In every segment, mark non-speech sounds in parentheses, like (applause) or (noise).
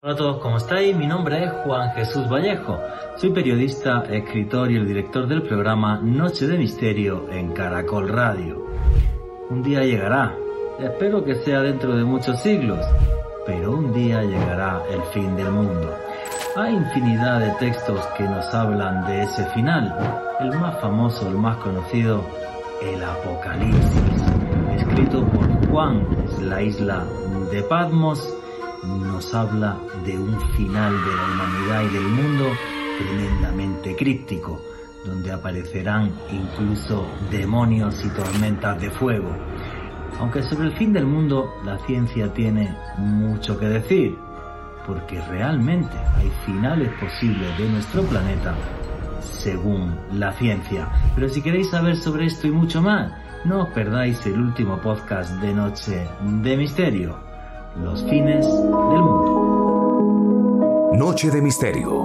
Hola a todos, ¿cómo estáis? Mi nombre es Juan Jesús Vallejo. Soy periodista, escritor y el director del programa Noche de Misterio en Caracol Radio. Un día llegará, espero que sea dentro de muchos siglos, pero un día llegará el fin del mundo. Hay infinidad de textos que nos hablan de ese final. El más famoso, el más conocido, el Apocalipsis, escrito por Juan, la isla de Patmos nos habla de un final de la humanidad y del mundo tremendamente críptico, donde aparecerán incluso demonios y tormentas de fuego. Aunque sobre el fin del mundo la ciencia tiene mucho que decir, porque realmente hay finales posibles de nuestro planeta según la ciencia. Pero si queréis saber sobre esto y mucho más, no os perdáis el último podcast de Noche de Misterio los fines del mundo. Noche de Misterio.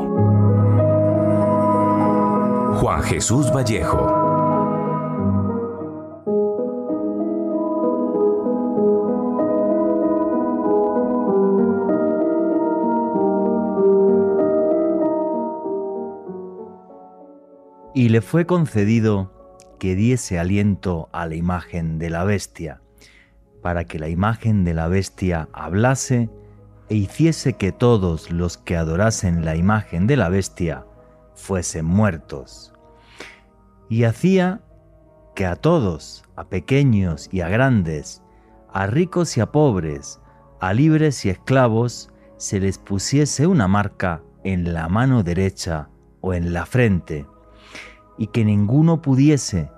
Juan Jesús Vallejo. Y le fue concedido que diese aliento a la imagen de la bestia para que la imagen de la bestia hablase e hiciese que todos los que adorasen la imagen de la bestia fuesen muertos. Y hacía que a todos, a pequeños y a grandes, a ricos y a pobres, a libres y esclavos, se les pusiese una marca en la mano derecha o en la frente, y que ninguno pudiese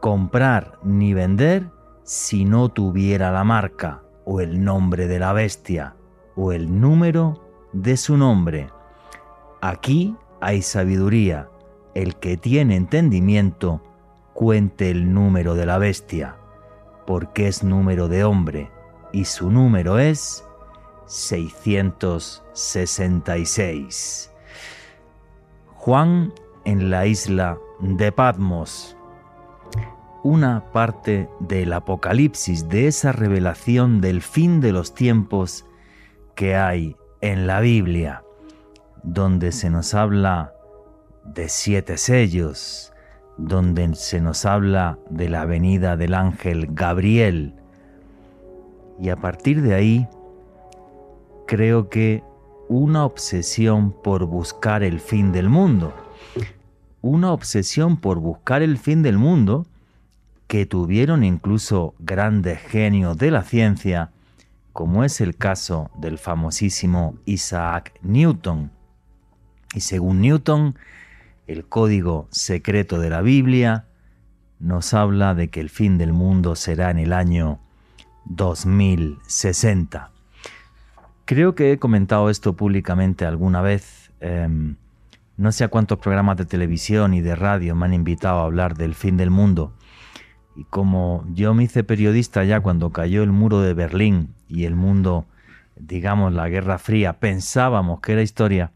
comprar ni vender si no tuviera la marca o el nombre de la bestia o el número de su nombre. Aquí hay sabiduría. El que tiene entendimiento, cuente el número de la bestia, porque es número de hombre, y su número es 666. Juan en la isla de Patmos una parte del Apocalipsis, de esa revelación del fin de los tiempos que hay en la Biblia, donde se nos habla de siete sellos, donde se nos habla de la venida del ángel Gabriel. Y a partir de ahí, creo que una obsesión por buscar el fin del mundo, una obsesión por buscar el fin del mundo, que tuvieron incluso grandes genios de la ciencia, como es el caso del famosísimo Isaac Newton. Y según Newton, el código secreto de la Biblia nos habla de que el fin del mundo será en el año 2060. Creo que he comentado esto públicamente alguna vez. Em, no sé a cuántos programas de televisión y de radio me han invitado a hablar del fin del mundo. Y como yo me hice periodista ya cuando cayó el muro de Berlín y el mundo, digamos, la Guerra Fría, pensábamos que era historia,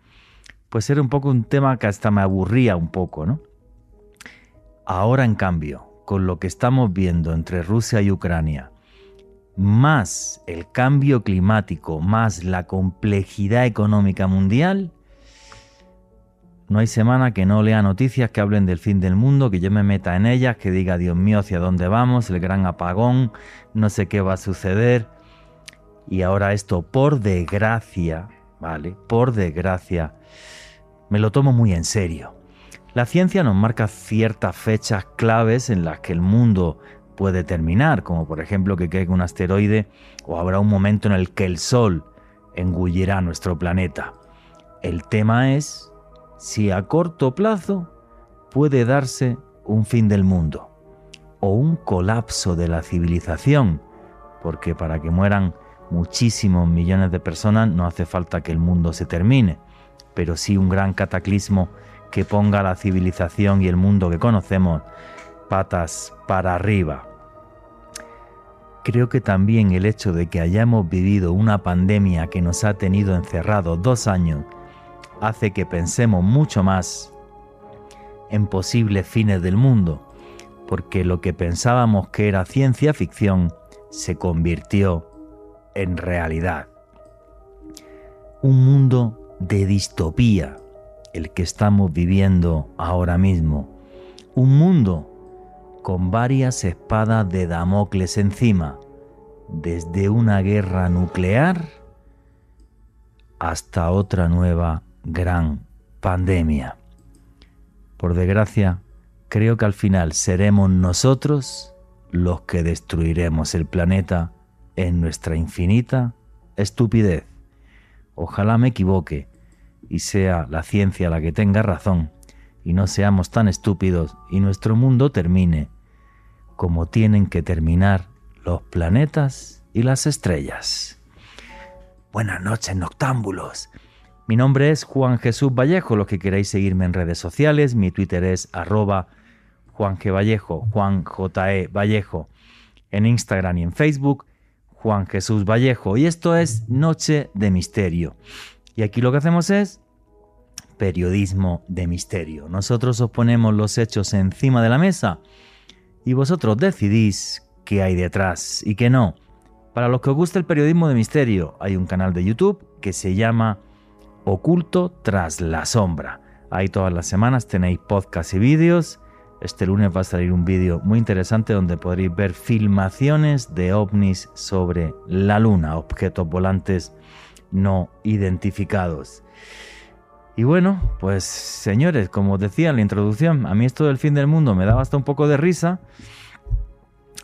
pues era un poco un tema que hasta me aburría un poco, ¿no? Ahora, en cambio, con lo que estamos viendo entre Rusia y Ucrania, más el cambio climático, más la complejidad económica mundial, no hay semana que no lea noticias que hablen del fin del mundo, que yo me meta en ellas, que diga, Dios mío, hacia dónde vamos, el gran apagón, no sé qué va a suceder. Y ahora esto, por desgracia, ¿vale? Por desgracia, me lo tomo muy en serio. La ciencia nos marca ciertas fechas claves en las que el mundo puede terminar, como por ejemplo que caiga un asteroide o habrá un momento en el que el Sol engullirá nuestro planeta. El tema es si a corto plazo puede darse un fin del mundo o un colapso de la civilización, porque para que mueran muchísimos millones de personas no hace falta que el mundo se termine, pero sí un gran cataclismo que ponga la civilización y el mundo que conocemos patas para arriba. Creo que también el hecho de que hayamos vivido una pandemia que nos ha tenido encerrados dos años hace que pensemos mucho más en posibles fines del mundo, porque lo que pensábamos que era ciencia ficción se convirtió en realidad. un mundo de distopía, el que estamos viviendo ahora mismo. Un mundo con varias espadas de Damocles encima, desde una guerra nuclear hasta otra nueva gran pandemia. Por desgracia, creo que al final seremos nosotros los que destruiremos el planeta en nuestra infinita estupidez. Ojalá me equivoque y sea la ciencia la que tenga razón y no seamos tan estúpidos y nuestro mundo termine como tienen que terminar los planetas y las estrellas. Buenas noches, noctámbulos. Mi nombre es Juan Jesús Vallejo, los que queráis seguirme en redes sociales, mi Twitter es arroba Juan G. Vallejo, Juan. E. Vallejo, en Instagram y en Facebook, Juan Jesús Vallejo. Y esto es Noche de Misterio. Y aquí lo que hacemos es periodismo de misterio. Nosotros os ponemos los hechos encima de la mesa y vosotros decidís qué hay detrás y qué no. Para los que os gusta el periodismo de misterio, hay un canal de YouTube que se llama Oculto tras la sombra. Ahí todas las semanas tenéis podcasts y vídeos. Este lunes va a salir un vídeo muy interesante donde podréis ver filmaciones de ovnis sobre la luna, objetos volantes no identificados. Y bueno, pues señores, como os decía en la introducción, a mí esto del fin del mundo me daba hasta un poco de risa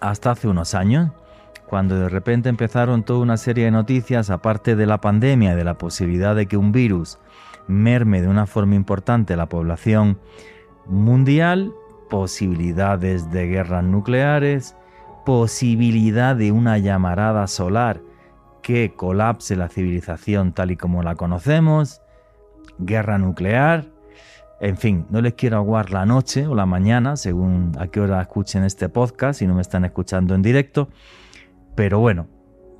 hasta hace unos años, cuando de repente empezaron toda una serie de noticias, aparte de la pandemia de la posibilidad de que un virus merme de una forma importante la población mundial, posibilidades de guerras nucleares, posibilidad de una llamarada solar que colapse la civilización tal y como la conocemos, guerra nuclear. En fin, no les quiero aguar la noche o la mañana, según a qué hora escuchen este podcast, si no me están escuchando en directo. Pero bueno,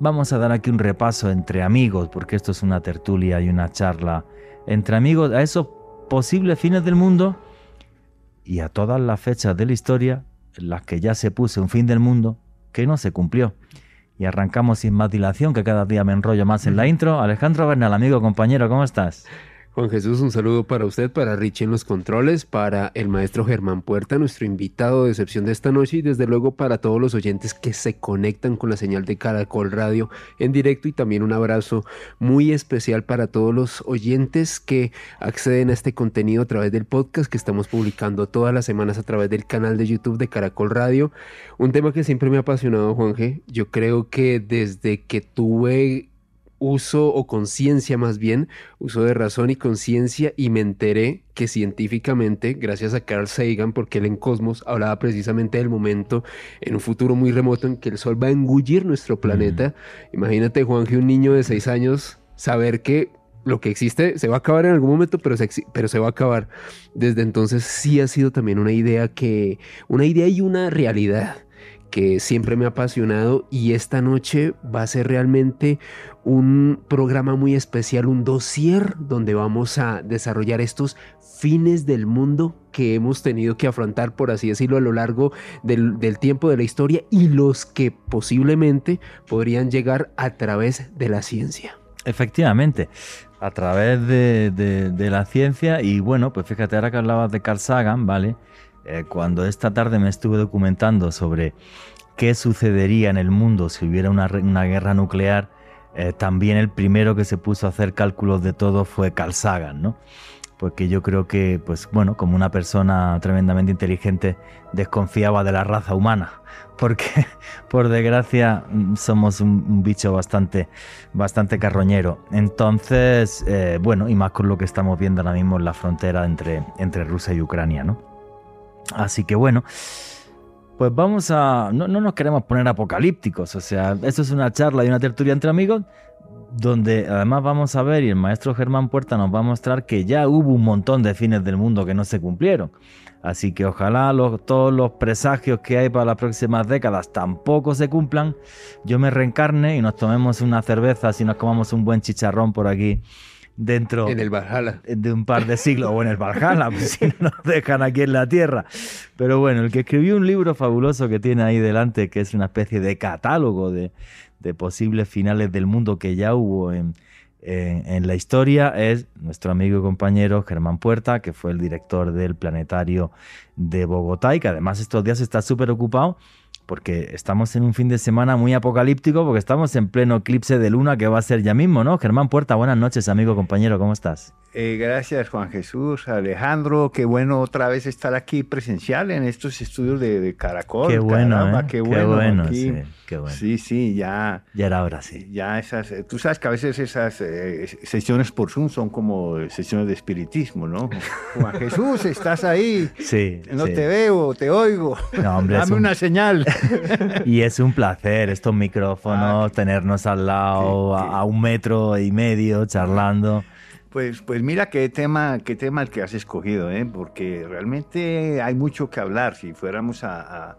vamos a dar aquí un repaso entre amigos, porque esto es una tertulia y una charla entre amigos a esos posibles fines del mundo y a todas las fechas de la historia en las que ya se puso un fin del mundo que no se cumplió. Y arrancamos sin más dilación, que cada día me enrollo más en la intro. Alejandro Bernal, amigo, compañero, ¿cómo estás? Juan Jesús, un saludo para usted, para Richie en los controles, para el maestro Germán Puerta, nuestro invitado de excepción de esta noche y desde luego para todos los oyentes que se conectan con la señal de Caracol Radio en directo y también un abrazo muy especial para todos los oyentes que acceden a este contenido a través del podcast que estamos publicando todas las semanas a través del canal de YouTube de Caracol Radio. Un tema que siempre me ha apasionado, Juan G. Yo creo que desde que tuve uso o conciencia más bien, uso de razón y conciencia y me enteré que científicamente, gracias a Carl Sagan, porque él en Cosmos hablaba precisamente del momento en un futuro muy remoto en que el Sol va a engullir nuestro planeta. Imagínate, Juan, que un niño de seis años saber que lo que existe se va a acabar en algún momento, pero se, pero se va a acabar. Desde entonces sí ha sido también una idea que, una idea y una realidad que siempre me ha apasionado y esta noche va a ser realmente un programa muy especial, un dossier donde vamos a desarrollar estos fines del mundo que hemos tenido que afrontar, por así decirlo, a lo largo del, tiempo de la historia y los que posiblemente podrían llegar a través de la ciencia. Efectivamente, a través de, la ciencia y bueno, pues fíjate, ahora que hablabas de Carl Sagan, ¿vale? Eh, cuando esta tarde me estuve documentando sobre qué sucedería en el mundo si hubiera una, guerra nuclear, eh, también el primero que se puso a hacer cálculos de todo fue Carl Sagan, ¿no? Porque yo creo que, pues bueno, como una persona tremendamente inteligente, desconfiaba de la raza humana, (laughs) porque por desgracia somos un, bicho bastante, bastante carroñero. Entonces, eh, bueno, y más con lo que estamos viendo ahora mismo en la frontera entre Rusia y Ucrania, ¿no? Así que bueno, pues vamos a... No, nos queremos poner apocalípticos, o sea, esto es una charla y una tertulia entre amigos donde además vamos a ver y el maestro Germán Puerta nos va a mostrar que ya hubo un montón de fines del mundo que no se cumplieron. Así que ojalá todos los presagios que hay para las próximas décadas tampoco se cumplan. Yo me reencarne y nos tomemos una cerveza si nos comamos un buen chicharrón por aquí dentro en el Valhalla. de un par de siglos o en el Valhalla, pues (laughs) si no nos dejan aquí en la tierra. Pero bueno, el que escribió un libro fabuloso que tiene ahí delante, que es una especie de catálogo de, posibles finales del mundo que ya hubo en, en, en la historia es nuestro amigo y compañero Germán Puerta, que fue el director del Planetario de Bogotá y que además estos días está súper ocupado porque estamos en un fin de semana muy apocalíptico, porque estamos en pleno eclipse de luna que va a ser ya mismo, ¿no? Germán Puerta, buenas noches, amigo, compañero, ¿cómo estás? Eh, gracias, Juan Jesús, Alejandro, qué bueno otra vez estar aquí presencial en estos estudios de, de Caracol. Qué bueno, Caramba, ¿eh? qué Qué bueno. bueno, aquí. sí, qué bueno. Sí, sí, ya. Ya era hora, sí. Ya esas, eh, tú sabes que a veces esas eh, sesiones por Zoom son como sesiones de espiritismo, ¿no? Juan Jesús, estás ahí, (laughs) Sí. no sí. te veo, te oigo, No, hombre, dame un- una señal. (laughs) Y es un placer estos micrófonos, Ah, tenernos al lado a- un metro y medio charlando. Pues, pues mira qué tema, qué tema el que has escogido, ¿eh? porque realmente hay mucho que hablar. Si fuéramos a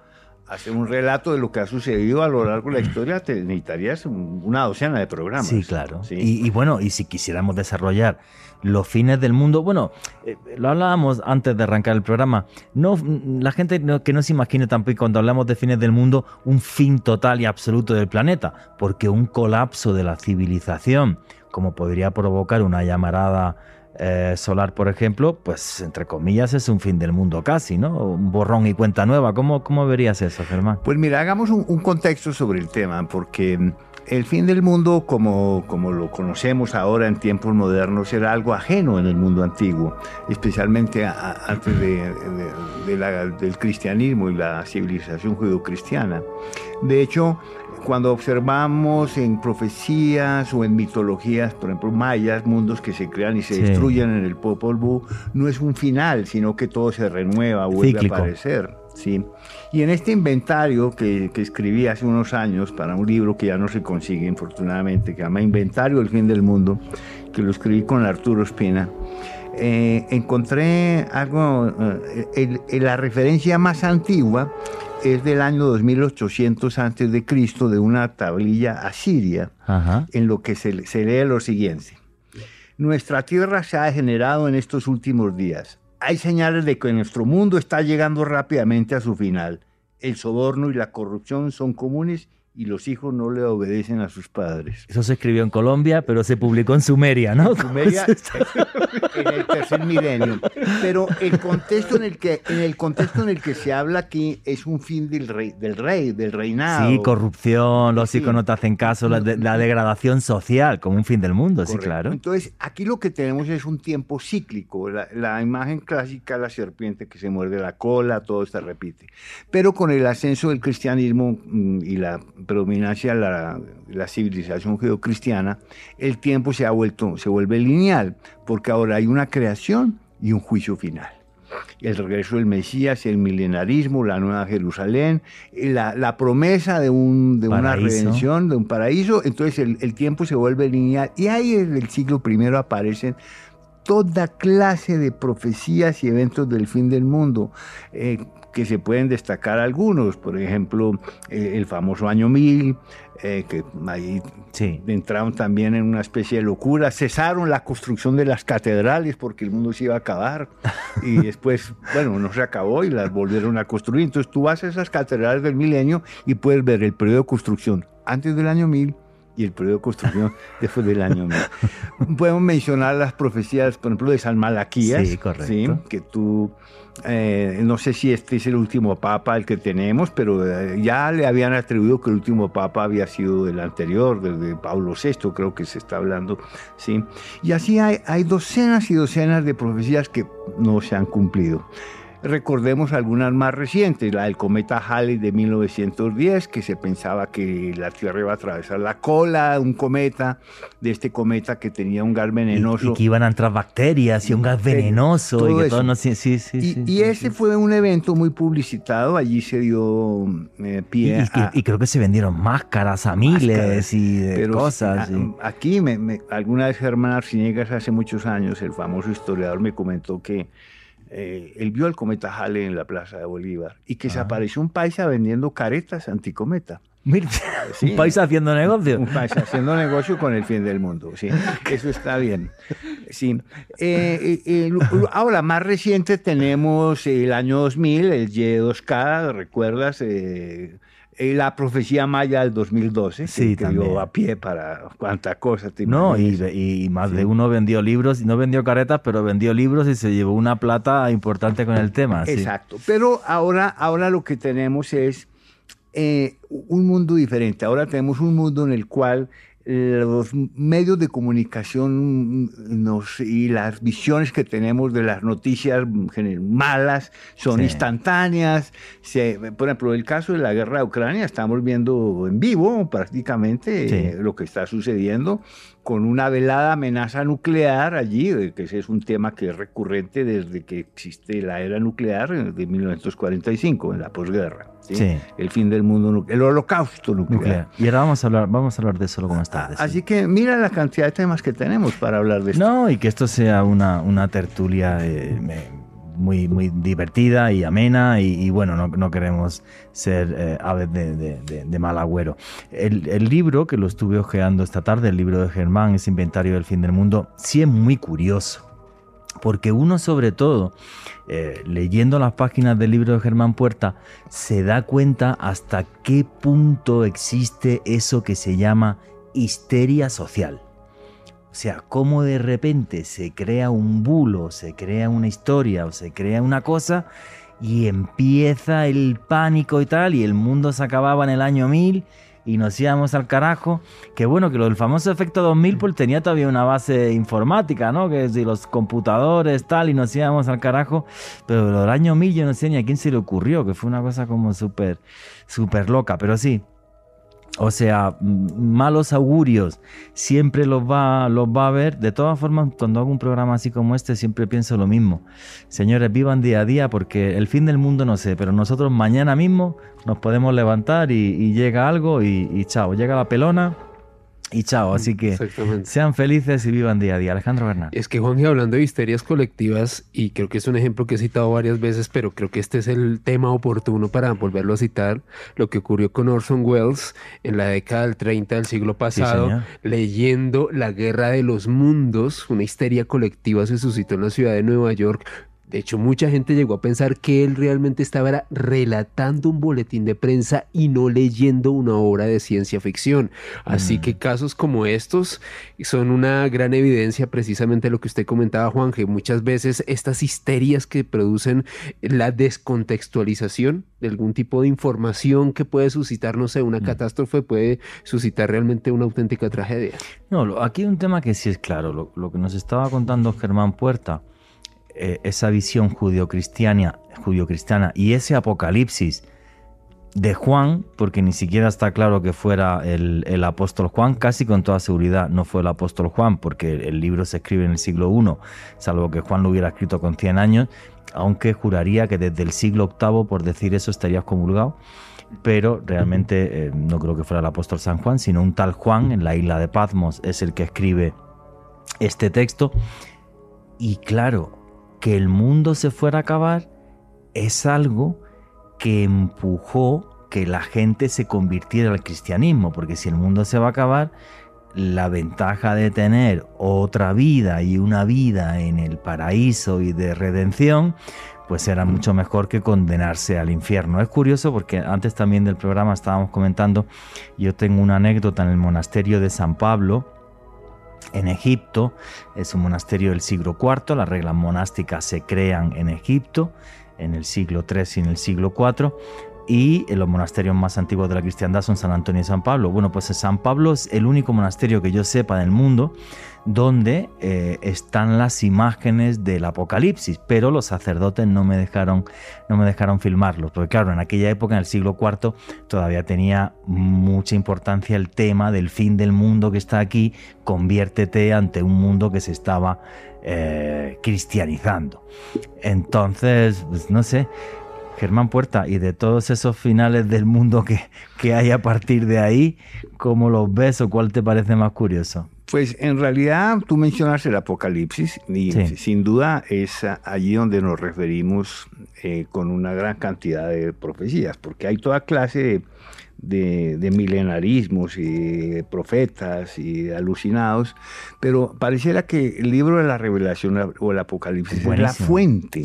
hacer un relato de lo que ha sucedido a lo largo de la historia, te necesitarías un- una docena de programas. Sí, claro. Sí. Y, y bueno, y si quisiéramos desarrollar los fines del mundo, bueno, eh, lo hablábamos antes de arrancar el programa, no, mm, la gente no- que no se imagine tampoco cuando hablamos de fines del mundo un fin total y absoluto del planeta, porque un colapso de la civilización, como podría provocar una llamarada eh, solar, por ejemplo, pues entre comillas es un fin del mundo casi, ¿no? Un borrón y cuenta nueva. ¿Cómo, cómo verías eso, Germán? Pues mira, hagamos un, contexto sobre el tema, porque mm, el fin del mundo, como, como lo conocemos ahora en tiempos modernos, era algo ajeno en el mundo antiguo, especialmente a- a- antes de- del cristianismo y la civilización judeocristiana. De hecho, cuando observamos en profecías o en mitologías, por ejemplo, mayas, mundos que se crean y se Sí. destruyen en el Popol Vuh, no es un final, sino que todo se renueva, vuelve Cíclico. a aparecer. Sí. Y en este inventario que, que escribí hace unos años para un libro que ya no se consigue, infortunadamente, que se llama Inventario del Fin del Mundo, que lo escribí con Arturo Espina, eh, encontré algo, eh, el- el- la referencia más antigua es del año 2800 antes de Cristo de una tablilla asiria Ajá. en lo que se, se lee lo siguiente. Nuestra tierra se ha degenerado en estos últimos días. Hay señales de que nuestro mundo está llegando rápidamente a su final. El soborno y la corrupción son comunes y los hijos no le obedecen a sus padres. Eso se escribió en Colombia, pero se publicó en Sumeria, ¿no? Sumeria (laughs) en el tercer milenio. Pero el contexto en el que, en el contexto en el que se habla aquí es un fin del rey, del rey, del reinado. Sí, corrupción, los Sí. hijos no te hacen caso, la, de- la degradación social como un fin del mundo, sí, Correcto. claro. Entonces, aquí lo que tenemos es un tiempo cíclico. La, la imagen clásica, la serpiente que se muerde la cola, todo se repite. Pero con el ascenso del cristianismo mm, y la predominancia de la, la civilización judeocristiana, el tiempo se ha vuelto, se vuelve lineal, porque ahora hay una creación y un juicio final. El regreso del Mesías, el milenarismo, la nueva Jerusalén, la, la promesa de, un, de una redención, de un paraíso, entonces el, el tiempo se vuelve lineal. Y ahí en el siglo I aparecen toda clase de profecías y eventos del fin del mundo, eh, que se pueden destacar algunos, por ejemplo, eh, el famoso año 1000, eh, que ahí Sí. entraron también en una especie de locura, cesaron la construcción de las catedrales porque el mundo se iba a acabar (laughs) y después, bueno, no se acabó y las volvieron a construir. Entonces tú vas a esas catedrales del milenio y puedes ver el periodo de construcción antes del año 1000 y el periodo de construcción (laughs) después del año 1000. Podemos mencionar las profecías, por ejemplo, de San Malaquías, Sí, correcto. que tú, eh, no sé si este es el último papa el que tenemos, pero eh, ya le habían atribuido que el último papa había sido el anterior, desde Pablo VI, creo que se está hablando, ¿sí? Y así hay, hay docenas y docenas de profecías que no se han cumplido. Recordemos algunas más recientes, la del cometa Halley de 1910, que se pensaba que la Tierra iba a atravesar la cola de un cometa, de este cometa que tenía un gas venenoso. y que iban a entrar bacterias y un gas venenoso todo y que eso. todo no sí, sí, sí, Y, sí, y sí, ese fue un evento muy publicitado, allí se dio eh, Y, pie y que- a... y creo que se vendieron máscaras a miles Máscaras, y de pero cosas. sí, sí. a- Aquí, me- me- alguna vez Germán Arciniegas, hace muchos años, el famoso historiador, me comentó que eh, él vio el cometa Halley en la Plaza de Bolívar y que se Ah. apareció un paisa vendiendo caretas anticometa. Mira, Sí. un país haciendo negocio. Un paisa haciendo negocio con el fin del mundo, sí. Eso está bien. Sí. Eh, eh, eh, ahora, más reciente tenemos el año 2000, el Y2K, ¿recuerdas? Eh, eh, la profecía maya del 2012, Sí, que también. dio a pie para cuánta cosa. te No, y, más de uno vendió libros, no vendió caretas, pero vendió libros y se llevó una plata importante con el tema. sí. Exacto. Pero ahora, ahora lo que tenemos es eh, un mundo diferente. Ahora tenemos un mundo en el cual los medios de comunicación mm, nos, y las visiones que tenemos de las noticias mm, malas son Sí. instantáneas. Se- por ejemplo, el caso de la guerra de Ucrania, estamos viendo en vivo prácticamente Sí. eh, lo que está sucediendo con una velada amenaza nuclear allí, que ese es un tema que es recurrente desde que existe la era nuclear de 1945, en la posguerra. ¿sí? Sí. El fin del mundo, el holocausto nuclear. Nuclear. Y ahora vamos a hablar, vamos a hablar de eso luego más tarde. sí. Así que mira la cantidad de temas que tenemos para hablar de esto. No, y que esto sea una, una tertulia eh, me- muy, muy divertida y amena y, bueno, no, no queremos ser eh, aves de, mal agüero. El, el libro que lo estuve ojeando esta tarde, el libro de Germán, ese inventario del fin del mundo, sí es muy curioso. Porque uno sobre todo, eh, leyendo las páginas del libro de Germán Puerta, se da cuenta hasta qué punto existe eso que se llama histeria social. O sea, cómo de repente se crea un bulo, se crea una historia o se crea una cosa y empieza el pánico y tal, y el mundo se acababa en el año 1000 y nos íbamos al carajo. Que bueno, que lo del famoso efecto 2000 pues tenía todavía una base informática, ¿no? Que si los computadores tal y nos íbamos al carajo. Pero lo del año 1000 yo no sé ni a quién se le ocurrió, que fue una cosa como súper, súper loca. Pero sí, o sea, malos augurios, siempre los va, los va a ver. De todas formas, cuando hago un programa así como este, siempre pienso lo mismo. Señores, vivan día a día porque el fin del mundo no sé, pero nosotros mañana mismo nos podemos levantar y, y llega algo y chao, llega la pelona y chao. Así que sean felices y vivan día a día. Alejandro Bernal. Es que Juan, hablando de histerias colectivas, y creo que es un ejemplo que he citado varias veces, pero creo que este es el tema oportuno para volverlo a citar, lo que ocurrió con Orson Welles en la década del 30 del siglo pasado, leyendo La Guerra de los Mundos, una histeria colectiva se suscitó en la ciudad de Nueva York. De hecho, mucha gente llegó a pensar que él realmente estaba relatando un boletín de prensa y no leyendo una obra de ciencia ficción. Así Mm. que casos como estos son una gran evidencia precisamente de lo que usted comentaba, Juan, que muchas veces estas histerias que producen la descontextualización de algún tipo de información que puede suscitar, no sé, una Mm. catástrofe, puede suscitar realmente una auténtica tragedia. No, aquí hay un tema que sí es claro. Lo, lo que nos estaba contando Germán Puerta, eh, esa visión judio-cristiana y ese apocalipsis de Juan, porque ni siquiera está claro que fuera el, el apóstol Juan, casi con toda seguridad no fue el apóstol Juan, porque el libro se escribe en el siglo I, salvo que Juan lo hubiera escrito con 100 años, aunque juraría que desde el siglo VIII, por decir eso, estarías comulgado pero realmente eh, no creo que fuera el apóstol San Juan, sino un tal Juan en la isla de Patmos es el que escribe este texto. Y claro, que el mundo se fuera a acabar es algo que empujó que la gente se convirtiera al cristianismo, porque si el mundo se va a acabar, la ventaja de tener otra vida y una vida en el paraíso y de redención, pues era mucho mejor que condenarse al infierno. Es curioso porque antes también del programa estábamos comentando, yo tengo una anécdota en el monasterio de San Pablo, en Egipto, es un monasterio del siglo IV, las reglas monásticas se crean en Egipto, en el siglo III y en el siglo IV, y los monasterios más antiguos de la cristiandad son San Antonio y San Pablo. Bueno, pues San Pablo es el único monasterio que yo sepa del mundo donde eh, están las imágenes del Apocalipsis, pero los sacerdotes no me dejaron, no me dejaron filmarlos, porque claro, en aquella época, en el siglo IV, todavía tenía mucha importancia el tema del fin del mundo que está aquí, conviértete ante un mundo que se estaba eh, cristianizando. Entonces, pues, no sé, Germán Puerta, y de todos esos finales del mundo que, que hay a partir de ahí, ¿cómo los ves o cuál te parece más curioso? Pues en realidad tú mencionas el Apocalipsis y Sí. sin duda es allí donde nos referimos eh, con una gran cantidad de profecías, porque hay toda clase de, de, milenarismos y profetas y alucinados, pero pareciera que el libro de la revelación o el apocalipsis es la fuente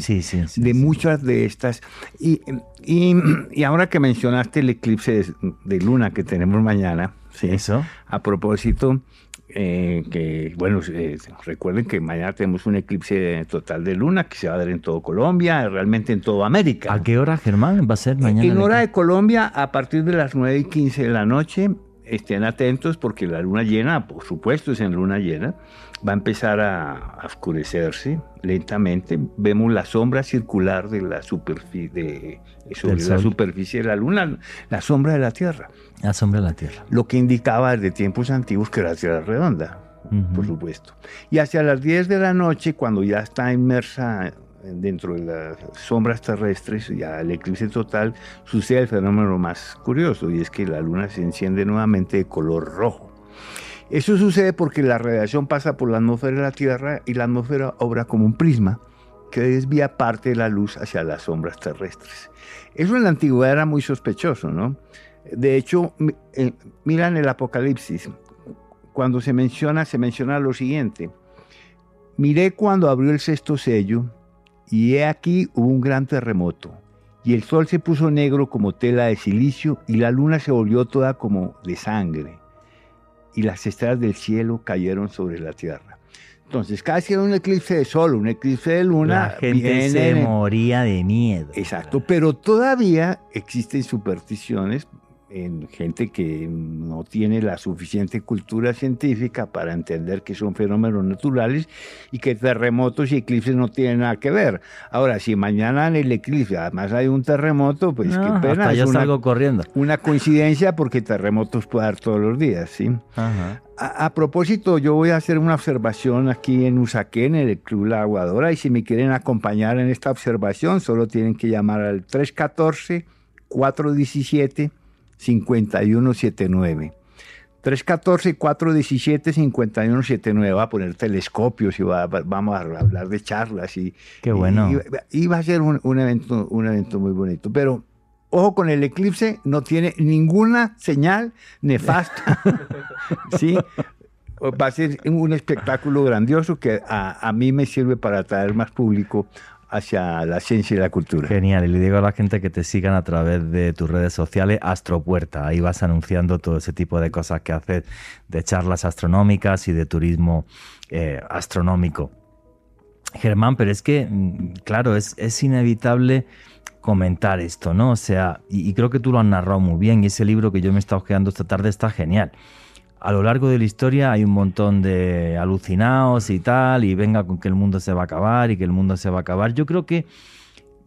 de muchas de estas. Y, y, ahora que mencionaste el eclipse de, luna que tenemos mañana, Eso. a propósito, eh, que, bueno, eh, recuerden que mañana tenemos un eclipse total de luna que se va a dar en todo Colombia, realmente en toda América. ¿A qué hora, Germán? Va a ser mañana. En hora de Colombia, a partir de las 9 y 15 de la noche, estén atentos porque la luna llena, por supuesto es en luna llena, va a empezar a, oscurecerse lentamente. Vemos la sombra circular de la superficie de, sobre la superficie de la luna, la sombra de la Tierra. La sombra de la Tierra. Lo que indicaba desde tiempos antiguos que la Tierra redonda, por supuesto. Y hacia las 10 de la noche, cuando ya está inmersa dentro de las sombras terrestres, ya el eclipse total, sucede el fenómeno más curioso, y es que la luna se enciende nuevamente de color rojo. Eso sucede porque la radiación pasa por la atmósfera de la Tierra y la atmósfera obra como un prisma que desvía parte de la luz hacia las sombras terrestres. Eso en la antigüedad era muy sospechoso, ¿no? De hecho, mira en el Apocalipsis, cuando se menciona, se menciona lo siguiente. Miré cuando abrió el sexto sello, y he aquí hubo un gran terremoto, y el sol se puso negro como tela de silicio, y la luna se volvió toda como de sangre, y las estrellas del cielo cayeron sobre la tierra. Entonces, casi era un eclipse de sol, un eclipse de luna. La gente se moría de miedo. Exacto, pero todavía existen supersticiones en gente que no tiene la suficiente cultura científica para entender que son fenómenos naturales y que terremotos y eclipses no tienen nada que ver. Ahora, si mañana en el eclipse además hay un terremoto, pues qué pena. yo salgo corriendo. Una coincidencia porque terremotos puede dar todos los días, ¿sí? A, propósito, yo voy a hacer una observación aquí en Usaquén, en el Club La Aguadora, y si me quieren acompañar en esta observación, solo tienen que llamar al 314 417 5179. 314-417-5179. Va a poner telescopios y va, vamos a hablar de charlas. Y, Qué bueno. Y, va a ser un, evento, un evento muy bonito. Pero ojo con el eclipse, no tiene ninguna señal nefasta. (laughs) ¿sí? Va a ser un espectáculo grandioso que a, a mí me sirve para atraer más público hacia la ciencia y la cultura. Genial, y le digo a la gente que te sigan a través de tus redes sociales Astropuerta, ahí vas anunciando todo ese tipo de cosas que haces, de charlas astronómicas y de turismo eh, astronómico. Germán, pero es que, mm, claro, es, es inevitable comentar esto, ¿no? O sea, y, creo que tú lo has narrado muy bien, y ese libro que yo me he estado hojeando esta tarde está genial a lo largo de la historia hay un montón de alucinados y tal, y venga con que el mundo se va a acabar y que el mundo se va a acabar. Yo creo que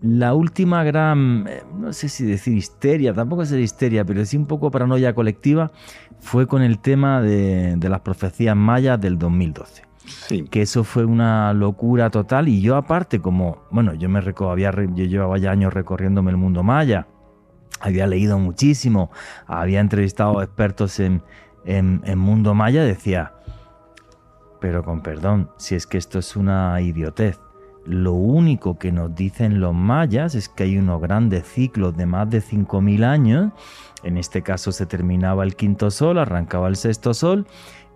la última gran, eh, no sé si decir histeria, tampoco es histeria, pero sí un poco paranoia colectiva, fue con el tema de, las profecías mayas del 2012. Sí. Que eso fue una locura total y yo aparte como, bueno, yo me había, yo llevaba ya años recorriéndome el mundo maya, había leído muchísimo, había entrevistado a expertos en, en, Mundo Maya decía, pero con perdón, si es que esto es una idiotez. Lo único que nos dicen los mayas es que hay unos grandes ciclos de más de 5.000 años. En este caso se terminaba el quinto sol, arrancaba el sexto sol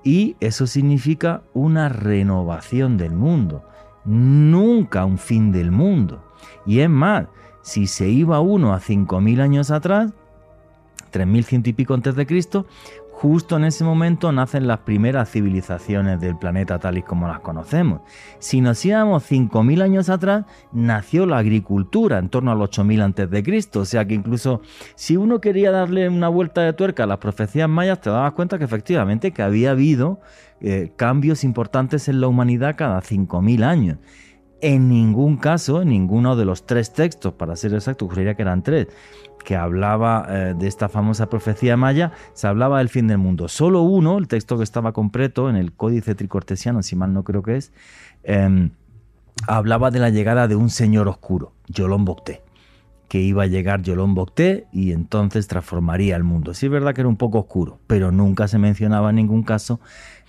y eso significa una renovación del mundo, nunca un fin del mundo. Y es más, si se iba uno a 5.000 años atrás, 3.100 y pico antes de Cristo, Justo en ese momento nacen las primeras civilizaciones del planeta tal y como las conocemos. Si nos íbamos 5.000 años atrás, nació la agricultura en torno al 8.000 a.C. O sea que incluso si uno quería darle una vuelta de tuerca a las profecías mayas, te dabas cuenta que efectivamente que había habido eh, cambios importantes en la humanidad cada 5.000 años. En ningún caso, en ninguno de los tres textos, para ser exacto, juraría que eran tres, que hablaba eh, de esta famosa profecía maya, se hablaba del fin del mundo. Solo uno, el texto que estaba completo en el Códice Tricortesiano, si mal no creo que es, em, hablaba de la llegada de un señor oscuro, Yolón Bocté, que iba a llegar Yolón Bocté y entonces transformaría el mundo. Sí es verdad que era un poco oscuro, pero nunca se mencionaba en ningún caso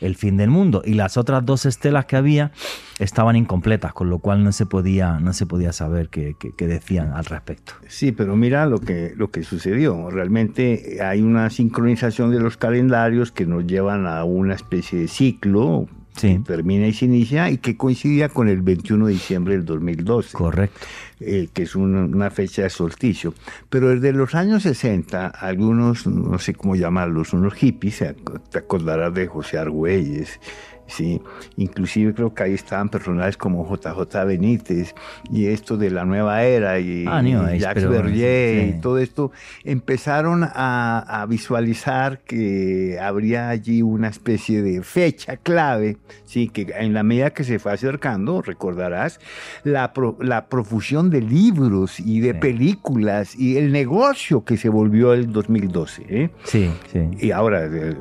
el fin del mundo. Y las otras dos estelas que había estaban incompletas, con lo cual no se podía, no se podía saber qué, decían al respecto. Sí, pero mira lo que, lo que sucedió. Realmente hay una sincronización de los calendarios que nos llevan a una especie de ciclo que termina y se inicia y que coincidía con el 21 de diciembre del 2012. Correcto. Eh, que es una, fecha de solsticio. Pero desde los años 60, algunos, no sé cómo llamarlos, unos hippies, te acordarás de José Argüelles, ¿sí? Inclusive creo que ahí estaban personajes como JJ Benítez y esto de la nueva era y, ah, Jacques Berger y todo esto, empezaron a, visualizar que habría allí una especie de fecha clave, ¿sí? que en la medida que se fue acercando, recordarás, la, la profusión de libros y de películas y el negocio que se volvió el 2012. ¿eh? Sí, sí. Y ahora, eh,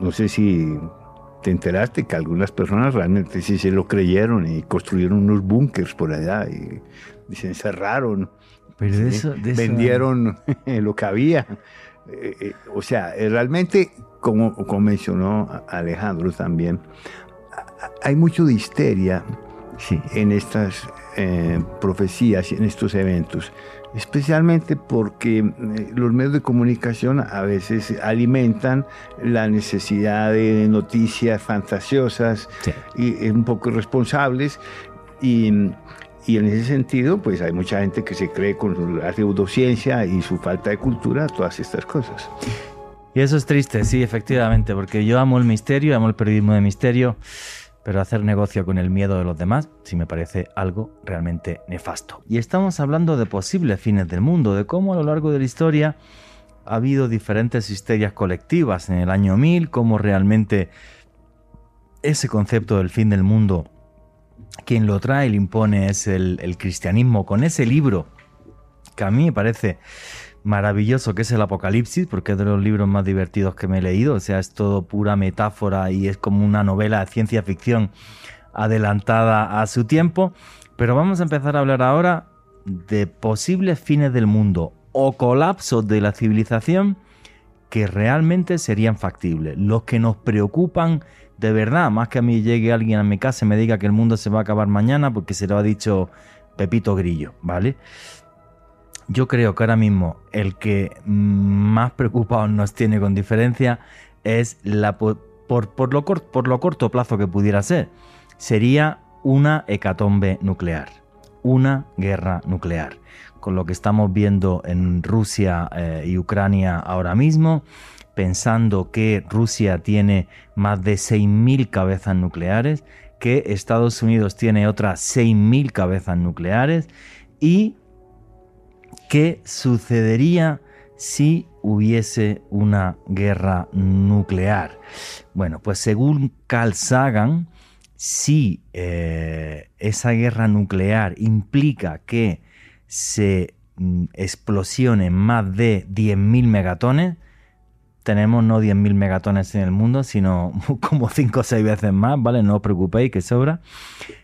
no sé si te enteraste que algunas personas realmente sí se lo creyeron y construyeron unos búnkers por allá y, se encerraron. Pero vendieron (laughs) lo que había. Eh, eh, o sea, eh, realmente, como, como mencionó Alejandro también, hay mucho de histeria en estas profecías y en estos eventos especialmente porque eh, los medios de comunicación a veces alimentan la necesidad de noticias fantasiosas y un poco irresponsables. Y, y, en ese sentido pues hay mucha gente que se cree con la pseudociencia y su falta de cultura todas estas cosas. Y eso es triste, sí, efectivamente, porque yo amo el misterio, amo el periodismo de misterio pero hacer negocio con el miedo de los demás sí me parece algo realmente nefasto. Y estamos hablando de posibles fines del mundo, de cómo a lo largo de la historia ha habido diferentes histerias colectivas en el año 1000, cómo realmente ese concepto del fin del mundo, quien lo trae y lo impone es el, el cristianismo, con ese libro que a mí me parece maravilloso que es el Apocalipsis, porque es de los libros más divertidos que me he leído, o sea, es todo pura metáfora y es como una novela de ciencia ficción adelantada a su tiempo, pero vamos a empezar a hablar ahora de posibles fines del mundo o colapsos de la civilización que realmente serían factibles, los que nos preocupan de verdad, más que a mí llegue alguien a mi casa y me diga que el mundo se va a acabar mañana porque se lo ha dicho Pepito Grillo, ¿vale? Yo creo que ahora mismo el que más preocupado nos tiene con diferencia es la por, por, lo, por lo corto plazo que pudiera ser. Sería una hecatombe nuclear, una guerra nuclear. Con lo que estamos viendo en Rusia eh, y Ucrania ahora mismo, pensando que Rusia tiene más de 6.000 cabezas nucleares, que Estados Unidos tiene otras 6.000 cabezas nucleares y ¿Qué sucedería si hubiese una guerra nuclear? Bueno, pues según Carl Sagan, si eh, esa guerra nuclear implica que se mm, explosionen más de 10.000 megatones, tenemos no 10.000 megatones en el mundo, sino (laughs) como 5 o 6 veces más, ¿vale? No os preocupéis, que sobra.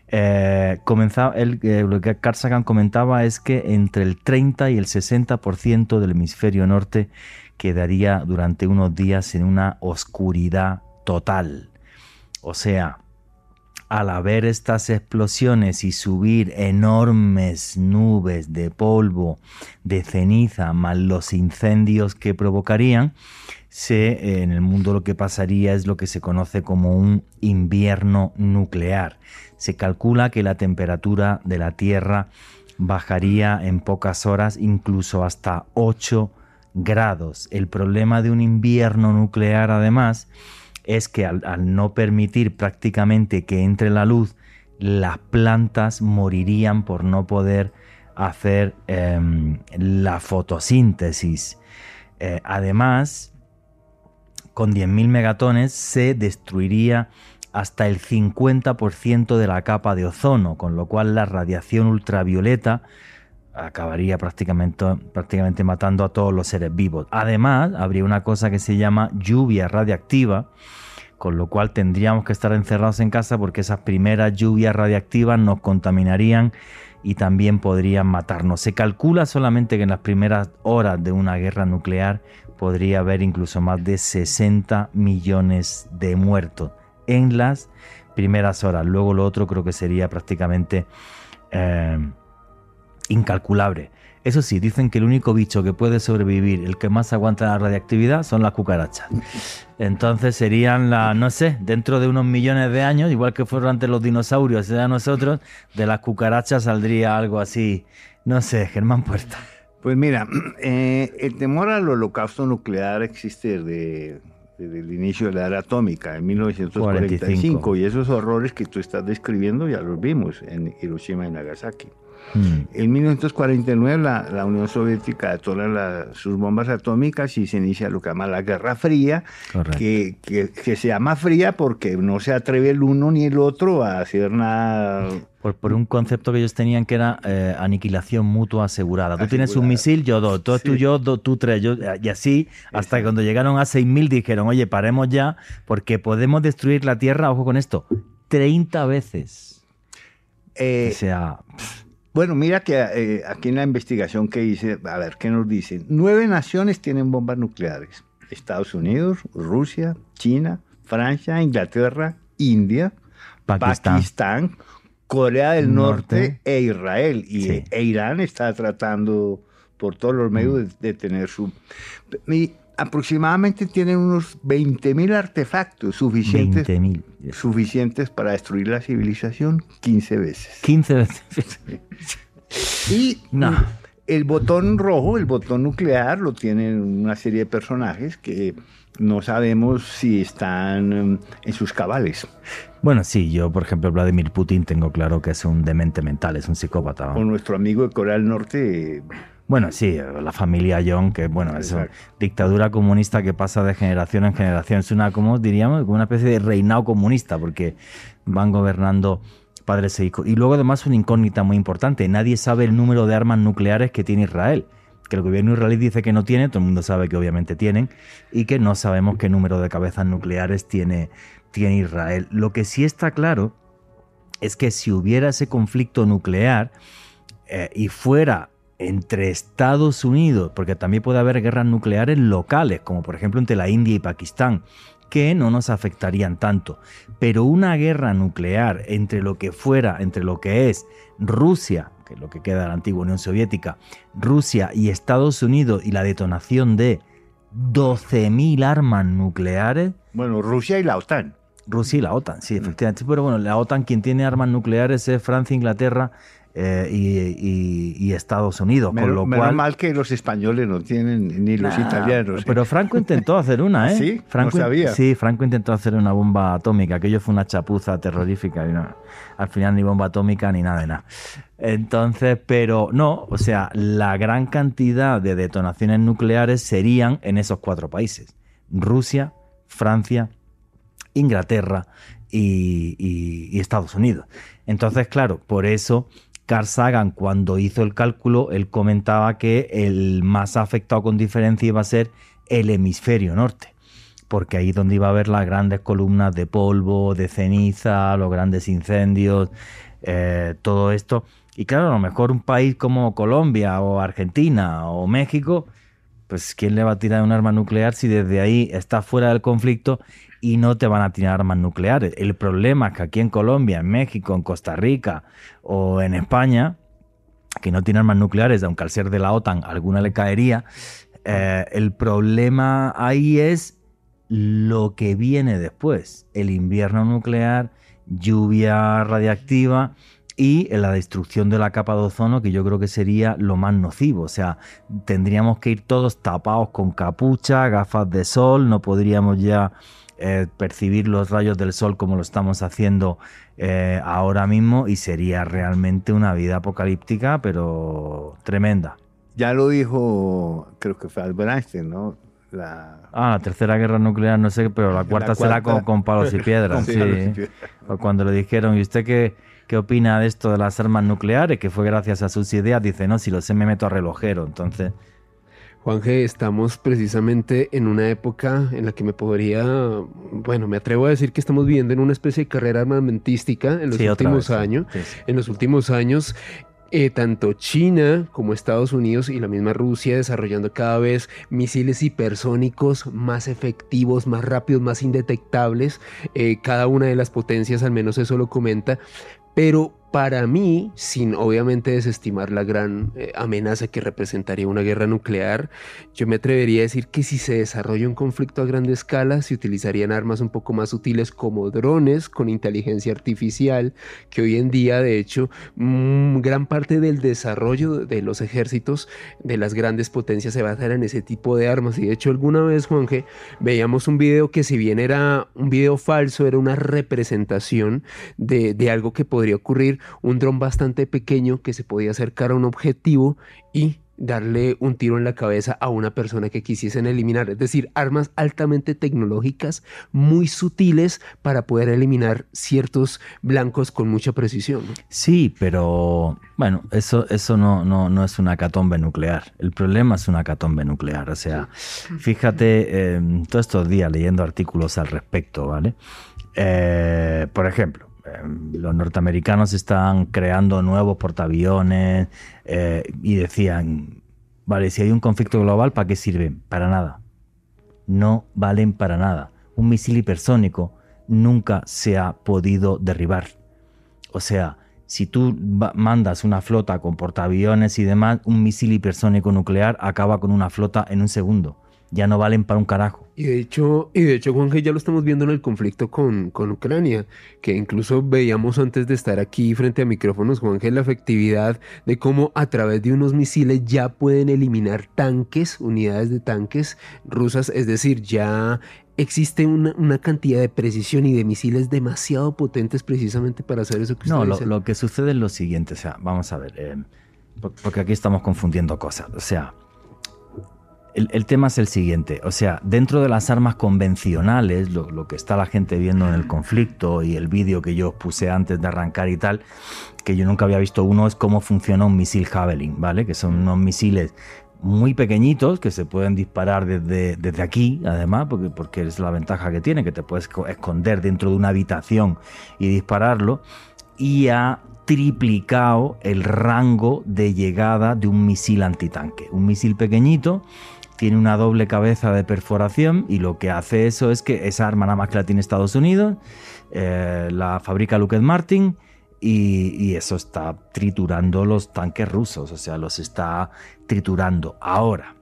Eh, comenzaba, eh, lo que Carl comentaba es que entre el 30 y el 60% del hemisferio norte quedaría durante unos días en una oscuridad total. O sea, al haber estas explosiones y subir enormes nubes de polvo, de ceniza, más los incendios que provocarían, se, en el mundo lo que pasaría es lo que se conoce como un invierno nuclear se calcula que la temperatura de la Tierra bajaría en pocas horas incluso hasta 8 grados. El problema de un invierno nuclear además es que al, no permitir prácticamente que entre la luz, las plantas morirían por no poder hacer em, la fotosíntesis. Eh, además, con 10.000 megatones se destruiría hasta el 50% de la capa de ozono, con lo cual la radiación ultravioleta acabaría prácticamente, prácticamente matando a todos los seres vivos. Además, habría una cosa que se llama lluvia radiactiva, con lo cual tendríamos que estar encerrados en casa porque esas primeras lluvias radiactivas nos contaminarían y también podrían matarnos. Se calcula solamente que en las primeras horas de una guerra nuclear podría haber incluso más de 60 millones de muertos en las primeras horas. Luego lo otro creo que sería prácticamente eh, incalculable. Eso sí, dicen que el único bicho que puede sobrevivir, el que más aguanta la radiactividad, son las cucarachas. Entonces serían la, no sé, dentro de unos millones de años, igual que fueron antes los dinosaurios y de nosotros, de las cucarachas saldría algo así, no sé, Germán Puerta. Pues mira, (clears throat) eh, el temor al holocausto nuclear existe desde, desde, el inicio de la era atómica, en 1945, y esos horrores que tú estás describiendo ya los vimos en Hiroshima y Nagasaki. Mm. En 1949 la, la, Unión Soviética detona sus bombas atómicas y se inicia lo que llama la Guerra Fría, que, que, se llama fría porque no se atreve el uno ni el otro a hacer nada. Por, por un concepto que ellos tenían que era eh, aniquilación mutua asegurada. Tú tienes un misil, yo dos, tú, tú yo, tú tres, yo, y así, hasta que cuando llegaron a 6.000 dijeron, oye, paremos ya, porque podemos destruir la Tierra, ojo con esto, 30 veces. Eh, o sea... Bueno, mira que eh, aquí en la investigación que hice, a ver, ¿qué nos dicen? Nueve naciones tienen bombas nucleares. Estados Unidos, Rusia, China, Francia, Inglaterra, India, Pakistán, Corea del Norte, e Israel. Y e Irán está tratando por todos los medios mm. de, tener su aproximadamente tienen unos 20.000 artefactos suficientes, suficientes para destruir la civilización 15 veces. 15 veces. y el botón rojo, el botón nuclear, lo tienen una serie de personajes que no sabemos si están em, en sus cabales. Bueno, sí, yo, por ejemplo, Vladimir Putin tengo claro que es un demente mental, es un psicópata. O nuestro amigo de Corea del Norte bueno, sí, la familia Young, que bueno, es una dictadura comunista que pasa de generación en generación. Es una, como diríamos, una especie de reinado comunista, porque van gobernando padres e hijos. Y luego además una incógnita muy importante, nadie sabe el número de armas nucleares que tiene Israel. Que el gobierno israelí dice que no tiene, todo el mundo sabe que obviamente tienen, y que no sabemos qué número de cabezas nucleares tiene, tiene Israel. Lo que sí está claro es que si hubiera ese conflicto nuclear eh, y fuera entre Estados Unidos, porque también puede haber guerras nucleares locales, como por ejemplo entre la India y Pakistán, que no nos afectarían tanto. Pero una guerra nuclear entre lo que fuera, entre lo que es Rusia, que es lo que queda de la antigua Unión Soviética, Rusia y Estados Unidos y la detonación de 12.000 armas nucleares. Bueno, Rusia y la OTAN. Rusia y la OTAN, sí, efectivamente. Pero bueno, la OTAN quien tiene armas nucleares es Francia, Inglaterra eh, y, Estados Unidos. con lo cual, mal que los españoles no tienen, ni los italianos. ¿eh? Pero Franco intentó hacer una, (laughs) ¿eh? Sí, Franco, sabía. Sí, Franco intentó hacer una bomba atómica. Aquello fue una chapuza terrorífica. Y al final ni bomba atómica ni nada de nada. Entonces, pero no, o sea, la gran cantidad de detonaciones nucleares serían en esos cuatro países. Rusia, Francia, Inglaterra y Estados Unidos. Entonces, claro, por eso Carl Sagan, cuando hizo el cálculo, él comentaba que el más afectado con diferencia iba a ser el hemisferio norte, porque ahí donde iba a haber las grandes columnas de polvo, de ceniza, los grandes incendios, eh, todo esto. Y claro, a lo mejor un país como Colombia o Argentina o México, pues ¿quién le va a tirar un arma nuclear si desde ahí está fuera del conflicto y no te van a tirar armas nucleares. El problema es que aquí en Colombia, en México, en Costa Rica o en España, que no tienen armas nucleares, aunque al ser de la OTAN alguna le caería, eh, el problema ahí es lo que viene después, el invierno nuclear, lluvia radiactiva y la destrucción de la capa de ozono, que yo creo que sería lo más nocivo. O sea, tendríamos que ir todos tapados con capucha, gafas de sol, no podríamos ya eh, percibir los rayos del sol como lo estamos haciendo eh, ahora mismo y sería realmente una vida apocalíptica, pero tremenda. Ya lo dijo, creo que fue Albert Einstein, ¿no? La... Ah, la tercera guerra nuclear, no sé, pero la cuarta, será con, (laughs) palos y piedras. sí. Cuando le dijeron, ¿y usted qué, qué opina de esto de las armas nucleares? Que fue gracias a sus ideas, dice, no, si lo sé me meto a relojero. Entonces, Juanje, estamos precisamente en una época en la que me podría, bueno, me atrevo a decir que estamos viviendo en una especie de carrera armamentística en los últimos años. En los últimos años eh, tanto China como Estados Unidos y la misma Rusia desarrollando cada vez misiles hipersónicos más efectivos, más rápidos, más indetectables. Eh, cada una de las potencias, al menos eso lo comenta. Pero para mí, sin obviamente desestimar la gran eh, amenaza que representaría una guerra nuclear, yo me atrevería a decir que si se desarrolla un conflicto a grande escala, se utilizarían armas un poco más útiles como drones con inteligencia artificial, que hoy en día, de hecho, mm, gran parte del desarrollo de los ejércitos de las grandes potencias se basa en ese tipo de armas. Y de hecho, alguna vez, Juanje, veíamos un video que si bien era un video falso, era una representación de, de algo que podría ocurrir un dron bastante pequeño que se podía acercar a un objetivo y darle un tiro en la cabeza a una persona que quisiesen eliminar. Es decir, armas altamente tecnológicas, muy sutiles para poder eliminar ciertos blancos con mucha precisión. Sí, pero bueno, eso, eso no, no, no es una catombe nuclear. El problema es una catombe nuclear. O sea, fíjate, eh, todos estos días leyendo artículos al respecto, ¿vale? Eh, por ejemplo, Em, los norteamericanos están creando nuevos portaaviones eh, y decían, vale, si hay un conflicto global, ¿para qué sirven? Para nada. No valen para nada. Un misil hipersónico nunca se ha podido derribar. O sea, si tú mandas una flota con portaaviones y demás, un misil hipersónico nuclear acaba con una flota en un segundo. Ya no valen para un carajo. Y de hecho, y de hecho, Juanje, ya lo estamos viendo en el conflicto con, con, Ucrania, que incluso veíamos antes de estar aquí frente a micrófonos, Juanje, la efectividad de cómo a través de unos misiles ya pueden eliminar tanques, unidades de tanques rusas, es decir, ya existe una, una, cantidad de precisión y de misiles demasiado potentes precisamente para hacer eso que usted No, lo, lo, que sucede es lo siguiente, o sea, vamos a ver, eh, porque aquí estamos confundiendo cosas, o sea, el, tema es el siguiente, o sea, dentro de las armas convencionales, lo, que está la gente viendo en el conflicto y el vídeo que yo os puse antes de arrancar y tal, que yo nunca había visto uno, es cómo funciona un misil Javelin, ¿vale? Que son unos misiles muy pequeñitos que se pueden disparar desde, aquí, además, porque, porque es la ventaja que tiene, que te puedes esconder dentro de una habitación y dispararlo, y ha triplicado el rango de llegada de un misil antitanque. Un misil pequeñito tiene una doble cabeza de perforación y lo que hace eso es que esa arma nada más que la tiene Estados Unidos, eh, la fabrica Lockheed Martin y, eso está triturando los tanques rusos, o sea, los está triturando. Ahora,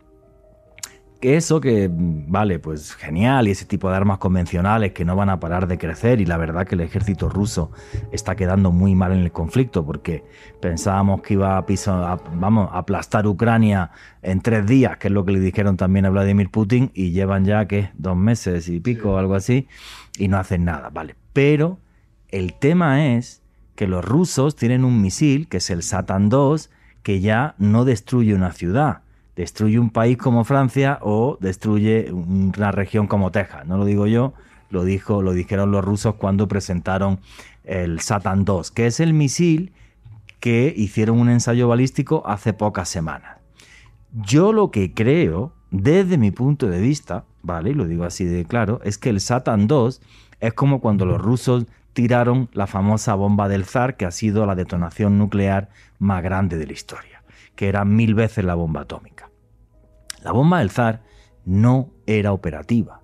eso que, vale, pues genial, y ese tipo de armas convencionales que no van a parar de crecer, y la verdad que el ejército ruso está quedando muy mal en el conflicto, porque pensábamos que iba a, piso, vamos, a aplastar Ucrania en tres días, que es lo que le dijeron también a Vladimir Putin, y llevan ya, que Dos meses y pico, o algo así, y no hacen nada, vale. Pero el tema es que los rusos tienen un misil, que es el Satan 2, que ya no destruye una ciudad destruye un país como Francia o destruye una región como Texas. No lo digo yo, lo, dijo, lo dijeron los rusos cuando presentaron el Satan 2, que es el misil que hicieron un ensayo balístico hace pocas semanas. Yo lo que creo, desde mi punto de vista, ¿vale? Lo digo así de claro, es que el Satan 2 es como cuando los rusos tiraron la famosa bomba del zar, que ha sido la detonación nuclear más grande de la historia que era mil veces la bomba atómica. La bomba del zar no era operativa,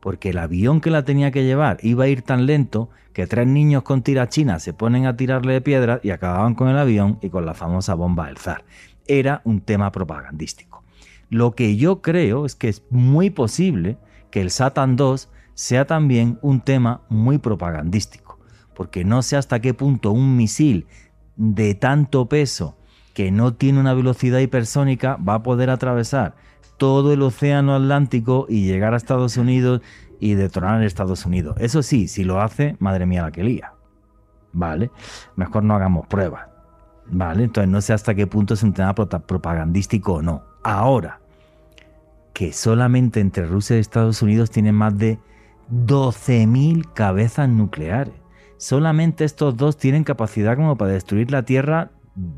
porque el avión que la tenía que llevar iba a ir tan lento que tres niños con tirachinas se ponen a tirarle de piedras y acababan con el avión y con la famosa bomba del zar. Era un tema propagandístico. Lo que yo creo es que es muy posible que el Satan 2 sea también un tema muy propagandístico, porque no sé hasta qué punto un misil de tanto peso que no tiene una velocidad hipersónica va a poder atravesar todo el océano Atlántico y llegar a Estados Unidos y detonar en Estados Unidos. Eso sí, si lo hace, madre mía la que lía. ¿Vale? Mejor no hagamos pruebas. ¿Vale? Entonces no sé hasta qué punto es un tema propagandístico o no. Ahora, que solamente entre Rusia y Estados Unidos tienen más de 12.000 cabezas nucleares. Solamente estos dos tienen capacidad como para destruir la Tierra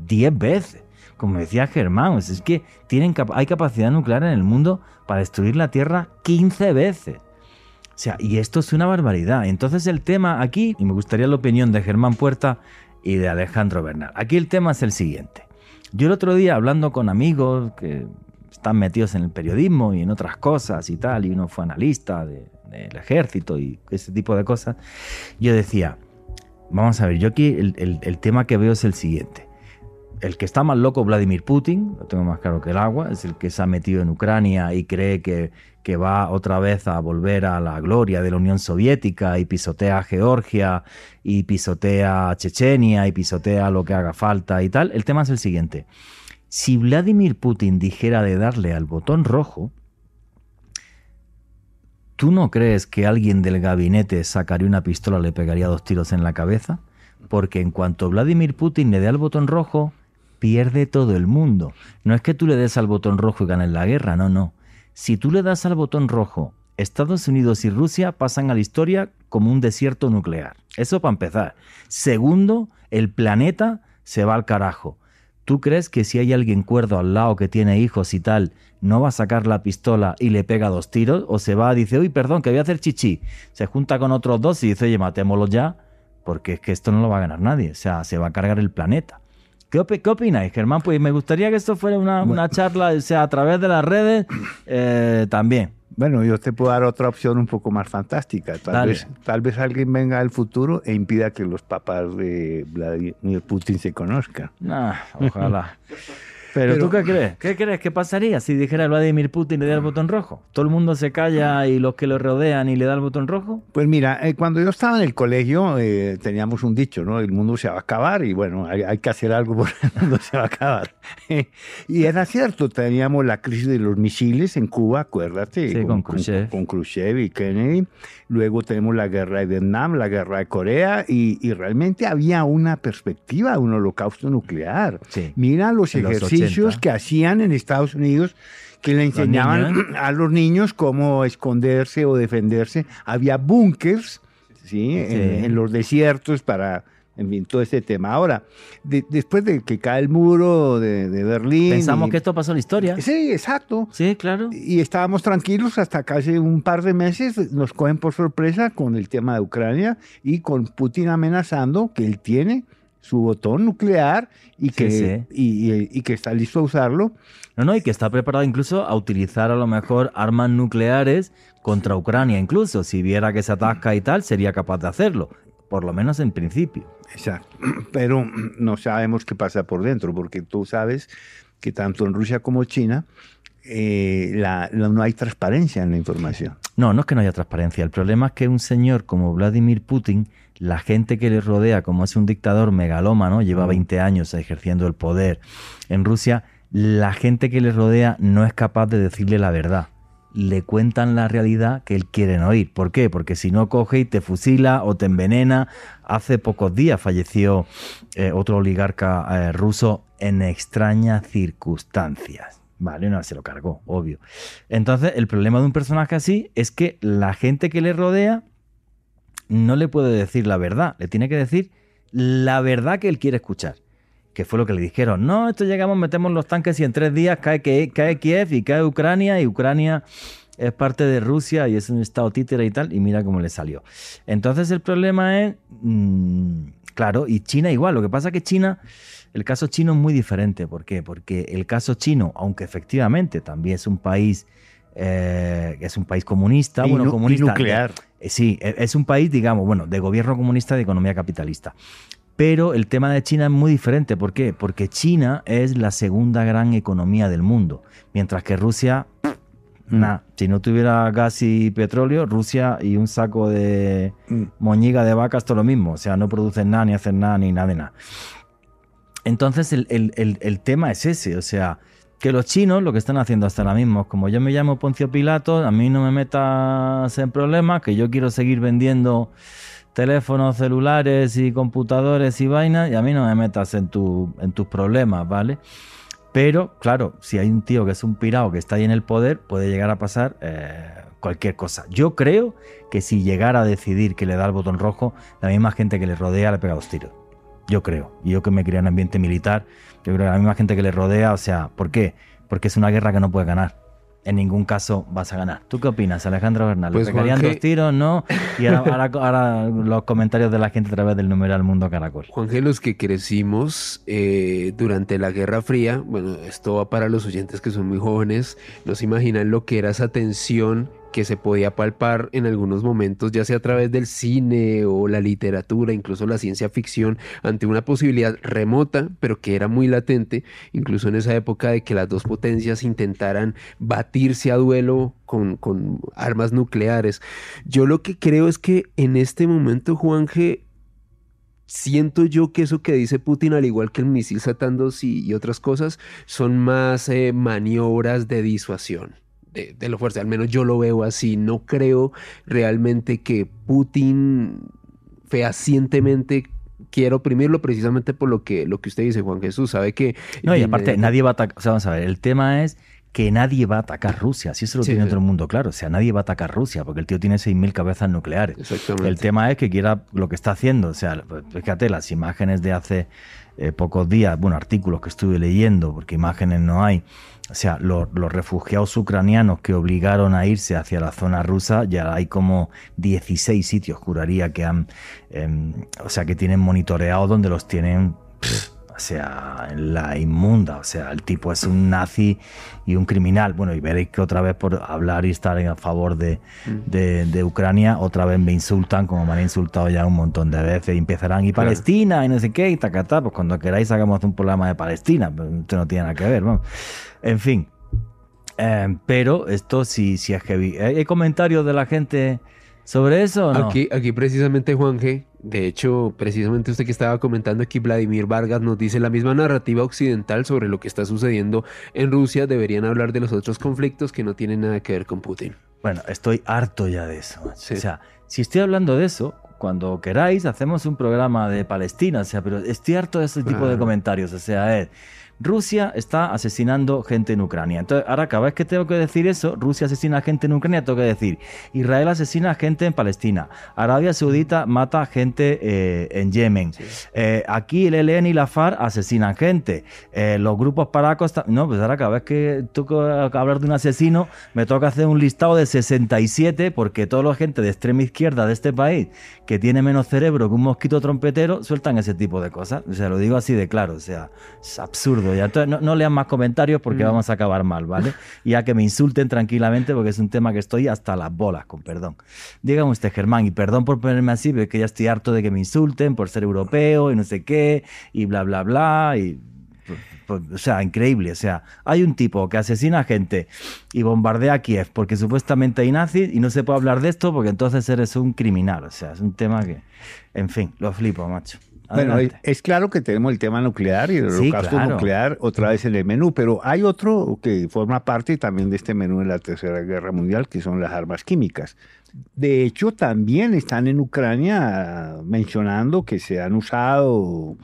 10 veces. como decía Germán, pues es que tienen, hay capacidad nuclear en el mundo para destruir la Tierra 15 veces. O sea, y esto es una barbaridad. Entonces el tema aquí, y me gustaría la opinión de Germán Puerta y de Alejandro Bernal. Aquí el tema es el siguiente. Yo el otro día hablando con amigos que están metidos en el periodismo y en otras cosas y tal, y uno fue analista del ejército y ese tipo de cosas, yo decía, vamos a ver, yo aquí el, tema que veo es el siguiente. El que está más loco, Vladimir Putin, lo tengo más claro que el agua, es el que se ha metido en Ucrania y cree que, que va otra vez a volver a la gloria de la Unión Soviética y pisotea a Georgia y pisotea a Chechenia y pisotea lo que haga falta y tal. El tema es el siguiente. Si Vladimir Putin dijera de darle al botón rojo, ¿tú no crees que alguien del gabinete sacaría una pistola y le pegaría dos tiros en la cabeza? Porque en cuanto Vladimir Putin le dé al botón rojo, pierde todo el mundo. No es que tú le des al botón rojo y ganes la guerra, no, no. Si tú le das al botón rojo, Estados Unidos y Rusia pasan a la historia como un desierto nuclear. Eso para empezar. Segundo, el planeta se va al carajo. ¿Tú crees que si hay alguien cuerdo al lado que tiene hijos y tal, no va a sacar la pistola y le pega dos tiros? ¿O se va, dice, uy, perdón, que voy a hacer chichi? Se junta con otros dos y dice, oye, matémoslo ya, porque es que esto no lo va a ganar nadie. O sea, se va a cargar el planeta. ¿Qué, opináis, Germán? Pues me gustaría que esto fuera una, charla, o sea, a través de las redes eh, también. Bueno, yo te puedo dar otra opción un poco más fantástica. Tal vez, tal vez alguien venga al futuro e impida que los papás de Vladimir Putin se conozcan. Ah, ojalá. (laughs) Pero, ¿tú qué crees? ¿Qué crees que pasaría si dijera Vladimir Putin le da el botón rojo? ¿Todo el mundo se calla y los que lo rodean y le da el botón rojo? Pues mira, eh, cuando yo estaba en el colegio eh, teníamos un dicho, ¿no? El mundo se va a acabar y bueno, hay, que hacer algo porque el mundo se va a acabar. (laughs) y era cierto, teníamos la crisis de los misiles en Cuba, acuérdate. Sí, con, Khrushchev. Con, Khrushchev y Kennedy. Luego tenemos la guerra de Vietnam, la guerra de Corea y, realmente había una perspectiva, un holocausto nuclear. Mira los ejercicios que hacían en Estados Unidos que le enseñaban (clears throat) a los niños cómo esconderse o defenderse. Había búnkers ¿sí? En, los desiertos para, en fin, todo este tema. Ahora, después de que cae el muro de, Berlín... Pensamos que esto pasó en la historia. Sí, exacto. Sí, claro. Y estábamos tranquilos hasta casi un par de meses. Nos cogen por sorpresa con el tema de Ucrania y con Putin amenazando que él tiene su botón nuclear y que, Y, que está listo a usarlo. No, no, y que está preparado incluso a utilizar a lo mejor armas nucleares contra Ucrania, incluso si viera que se atasca y tal, sería capaz de hacerlo, por lo menos en principio. Exacto, (clears throat) pero (clears throat) no sabemos qué pasa por dentro, porque tú sabes que tanto en Rusia como China eh, no hay transparencia en la información. No, no es que no haya transparencia. El problema es que un señor como Vladimir Putin la gente que le rodea, como es un dictador megalómano, lleva 20 años ejerciendo el poder en Rusia, la gente que le rodea no es capaz de decirle la verdad. Le cuentan la realidad que él quiere oír. ¿Por qué? Porque si no coge y te fusila o te envenena. Hace pocos días falleció eh, otro oligarca eh, ruso en extrañas circunstancias. Vale, no se lo cargó, obvio. Entonces, el problema de un personaje así es que la gente que le rodea no le puede decir la verdad, le tiene que decir la verdad que él quiere escuchar. Que fue lo que le dijeron. No, esto llegamos, metemos los tanques y en tres días cae, cae Kiev y cae Ucrania y Ucrania es parte de Rusia y es un estado títere y tal, y mira cómo le salió. Entonces el problema es, mm, claro, y China igual, lo que pasa es que China, el caso chino es muy diferente. ¿Por qué? Porque el caso chino, aunque efectivamente también es un país eh, es un país comunista, bueno, comunista. nuclear. Eh, sí, e, es un país, digamos, bueno, de gobierno comunista, de economía capitalista. Pero el tema de China es muy diferente. ¿Por qué? Porque China es la segunda gran economía del mundo, mientras que Rusia, mm. nada, si no tuviera gas y petróleo, Rusia y un saco de mm. moñiga de vacas, todo lo mismo. O sea, no producen nada, ni hacen nada, ni nada de nada. Entonces el, el tema es ese, o sea, que los chinos lo que están haciendo hasta ahora mismo, como yo me llamo Poncio Pilato, a mí no me metas en problemas, que yo quiero seguir vendiendo teléfonos celulares y computadores y vainas, y a mí no me metas en, tu, en tus problemas, ¿vale? Pero, claro, si hay un tío que es un pirado que está ahí en el poder, puede llegar a pasar eh, cualquier cosa. Yo creo que si llegara a decidir que le da el botón rojo, la misma gente que le rodea le pega dos tiros. Yo creo. Y yo que me crié en ambiente militar, yo creo que la misma gente que le rodea, o sea, ¿por qué? Porque es una guerra que no puede ganar en ningún caso vas a ganar. ¿Tú qué opinas, Alejandro Bernal? Pues, ¿Le pegarían Juanje- dos tiros, no? Y ahora, ahora- (laughs) ahora los comentarios de la gente a través del numeral Mundo Caracol. Juanje, los que crecimos eh, durante la Guerra Fría, bueno, esto va para los oyentes que son muy jóvenes, no se imaginan lo que era esa tensión que se podía palpar en algunos momentos, ya sea a través del cine o la literatura, incluso la ciencia ficción, ante una posibilidad remota, pero que era muy latente, incluso en esa época de que las dos potencias intentaran batirse a duelo con, con armas nucleares. Yo lo que creo es que en este momento, Juanje, siento yo que eso que dice Putin, al igual que el misil Satan 2 y, y otras cosas, son más eh, maniobras de disuasión. De, de lo fuerte, al menos yo lo veo así. No creo realmente que Putin fehacientemente quiera oprimirlo precisamente por lo que, lo que usted dice, Juan Jesús. Sabe que. No, y aparte, nadie va a atacar. O sea, vamos a ver, el tema es que nadie va a atacar Rusia. Si eso lo Sí, tiene sí. todo el mundo claro. O sea, nadie va a atacar Rusia porque el tío tiene 6.000 cabezas nucleares. Exactamente. El tema es que quiera lo que está haciendo. O sea, fíjate, las imágenes de hace eh, pocos días, bueno, artículos que estuve leyendo, porque imágenes no hay. O sea, los, refugiados ucranianos que obligaron a irse hacia la zona rusa, ya hay como 16 sitios, juraría, que han, em, o sea, que tienen monitoreados donde los tienen, sea, en la inmunda. O sea, el tipo es un nazi y un criminal. Bueno, y veréis que otra vez por hablar y estar a favor de, de, de Ucrania, otra vez me insultan, como me han insultado ya un montón de veces, y empezarán, y Claro. Palestina, y no sé qué, y tacatá, pues cuando queráis hagamos un programa de Palestina, pero esto no tiene nada que ver, vamos. En fin. Eh, pero esto sí, sí es heavy. ¿Hay hay comentarios de la gente sobre eso o no? Aquí, aquí precisamente Juan G, de hecho, precisamente usted que estaba comentando aquí, Vladimir Vargas nos dice la misma narrativa occidental sobre lo que está sucediendo en Rusia, deberían hablar de los otros conflictos que no tienen nada que ver con Putin. Bueno, estoy harto ya de eso. Sí. O sea, si estoy hablando de eso, cuando queráis, hacemos un programa de Palestina. O sea, pero estoy harto de ese tipo de comentarios. O sea, es. Rusia está asesinando gente en Ucrania. Entonces, ahora cada vez que tengo que decir eso, Rusia asesina gente en Ucrania, tengo que decir, Israel asesina gente en Palestina, Arabia Saudita mata gente eh, en Yemen, Eh, aquí el ELN y la FARC asesinan gente, Eh, los grupos paracos... No, pues ahora cada vez que toco hablar de un asesino, me toca hacer un listado de 67 porque toda la gente de extrema izquierda de este país que tiene menos cerebro que un mosquito trompetero sueltan ese tipo de cosas. O sea, lo digo así de claro, o sea, es absurdo. Ya. Entonces, no, no lean más comentarios porque Mm. vamos a acabar mal, ¿vale? (laughs) Y a que me insulten tranquilamente porque es un tema que estoy hasta las bolas, con perdón. Dígame usted, Germán, y perdón por ponerme así, pero es que ya estoy harto de que me insulten por ser europeo y no sé qué, y bla, bla, bla, y... pues, pues, O sea, increíble. O sea, hay un tipo que asesina gente y bombardea a Kiev porque supuestamente hay nazis y no se puede hablar de esto porque entonces eres un criminal. O sea, es un tema que, en fin, lo flipo, macho. Bueno, es, claro que tenemos el tema nuclear y el Sí, holocausto claro. nuclear otra vez en el menú, pero hay otro que forma parte también de este menú de la Tercera Guerra Mundial, que son las armas químicas. De hecho, también están en Ucrania mencionando que se han usado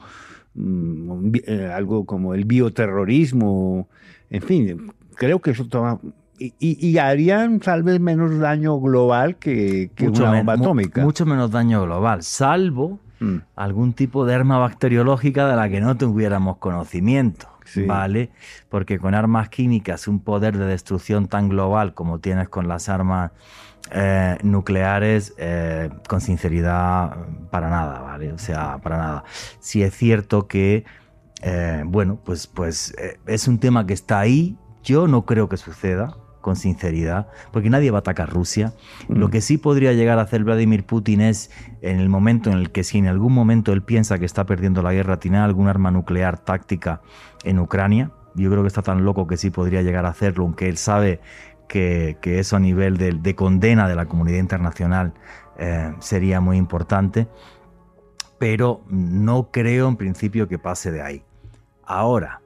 mm, eh, algo como el bioterrorismo, en fin, creo que eso toma... Y, harían tal vez menos daño global que, que una men- bomba mu- atómica. mucho menos daño global, salvo Mm. algún tipo de arma bacteriológica de la que no tuviéramos conocimiento. Sí. ¿Vale? Porque con armas químicas, un poder de destrucción tan global como tienes con las armas eh, nucleares, eh, con sinceridad, para nada, ¿vale? O sea, para nada. Si es cierto que, eh, bueno, pues, pues es un tema que está ahí. Yo no creo que suceda, con sinceridad, porque nadie va a atacar Rusia. Lo que sí podría llegar a hacer Vladimir Putin es, en el momento en el que si en algún momento él piensa que está perdiendo la guerra, tiene algún arma nuclear táctica en Ucrania. Yo creo que está tan loco que sí podría llegar a hacerlo, aunque él sabe que, que eso a nivel de, de condena de la comunidad internacional eh, sería muy importante. Pero no creo en principio que pase de ahí. Ahora,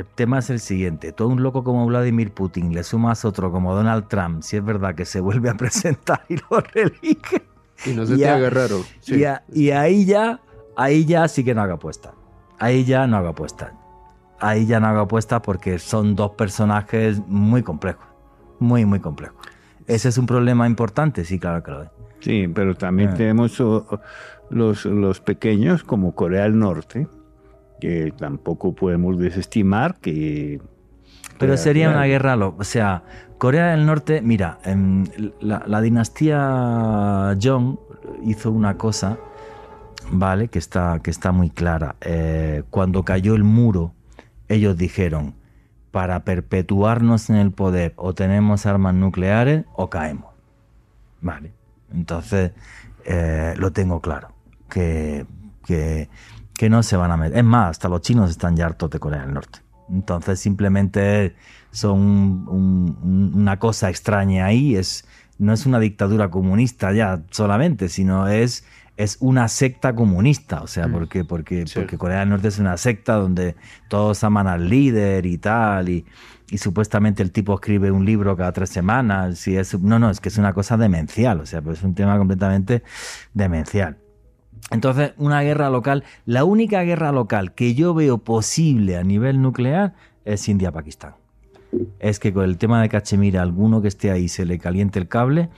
el tema es el siguiente. Todo un loco como Vladimir Putin le sumas otro como Donald Trump, si es verdad que se vuelve a (laughs) presentar y lo reelige. Y no se te haga raro. Sí. Y, a- y ahí ya, ahí ya sí que no hago apuesta. Ahí ya no hago apuesta. Ahí ya no hago apuesta porque son dos personajes muy complejos. Muy, muy complejos. ¿Ese es un problema importante? Sí, claro que lo es. Sí, pero también Ah. tenemos oh, oh, los, los pequeños como Corea del Norte, que tampoco podemos desestimar que... Pero sería una guerra, lo- o sea, Corea del Norte, mira, em, la, la dinastía Jong hizo una cosa, ¿vale? Que está, que está muy clara. Eh, cuando cayó el muro, ellos dijeron, para perpetuarnos en el poder o tenemos armas nucleares o caemos. Vale. Entonces, eh, lo tengo claro, que, que, que no se van a meter. Es más, hasta los chinos están ya hartos de Corea del Norte. Entonces, simplemente son un- un- una cosa extraña ahí. Es, no es una dictadura comunista ya solamente, sino es, es una secta comunista. O sea, Mm. porque, porque, Sí. porque Corea del Norte es una secta donde todos aman al líder y tal. Y, y supuestamente el tipo escribe un libro cada tres semanas. Si es, no, no, es que es una cosa demencial. O sea, pues es un tema completamente demencial. Entonces, una guerra local, la única guerra local que yo veo posible a nivel nuclear es India-Pakistán. Es que con el tema de Cachemira, alguno que esté ahí se le caliente el cable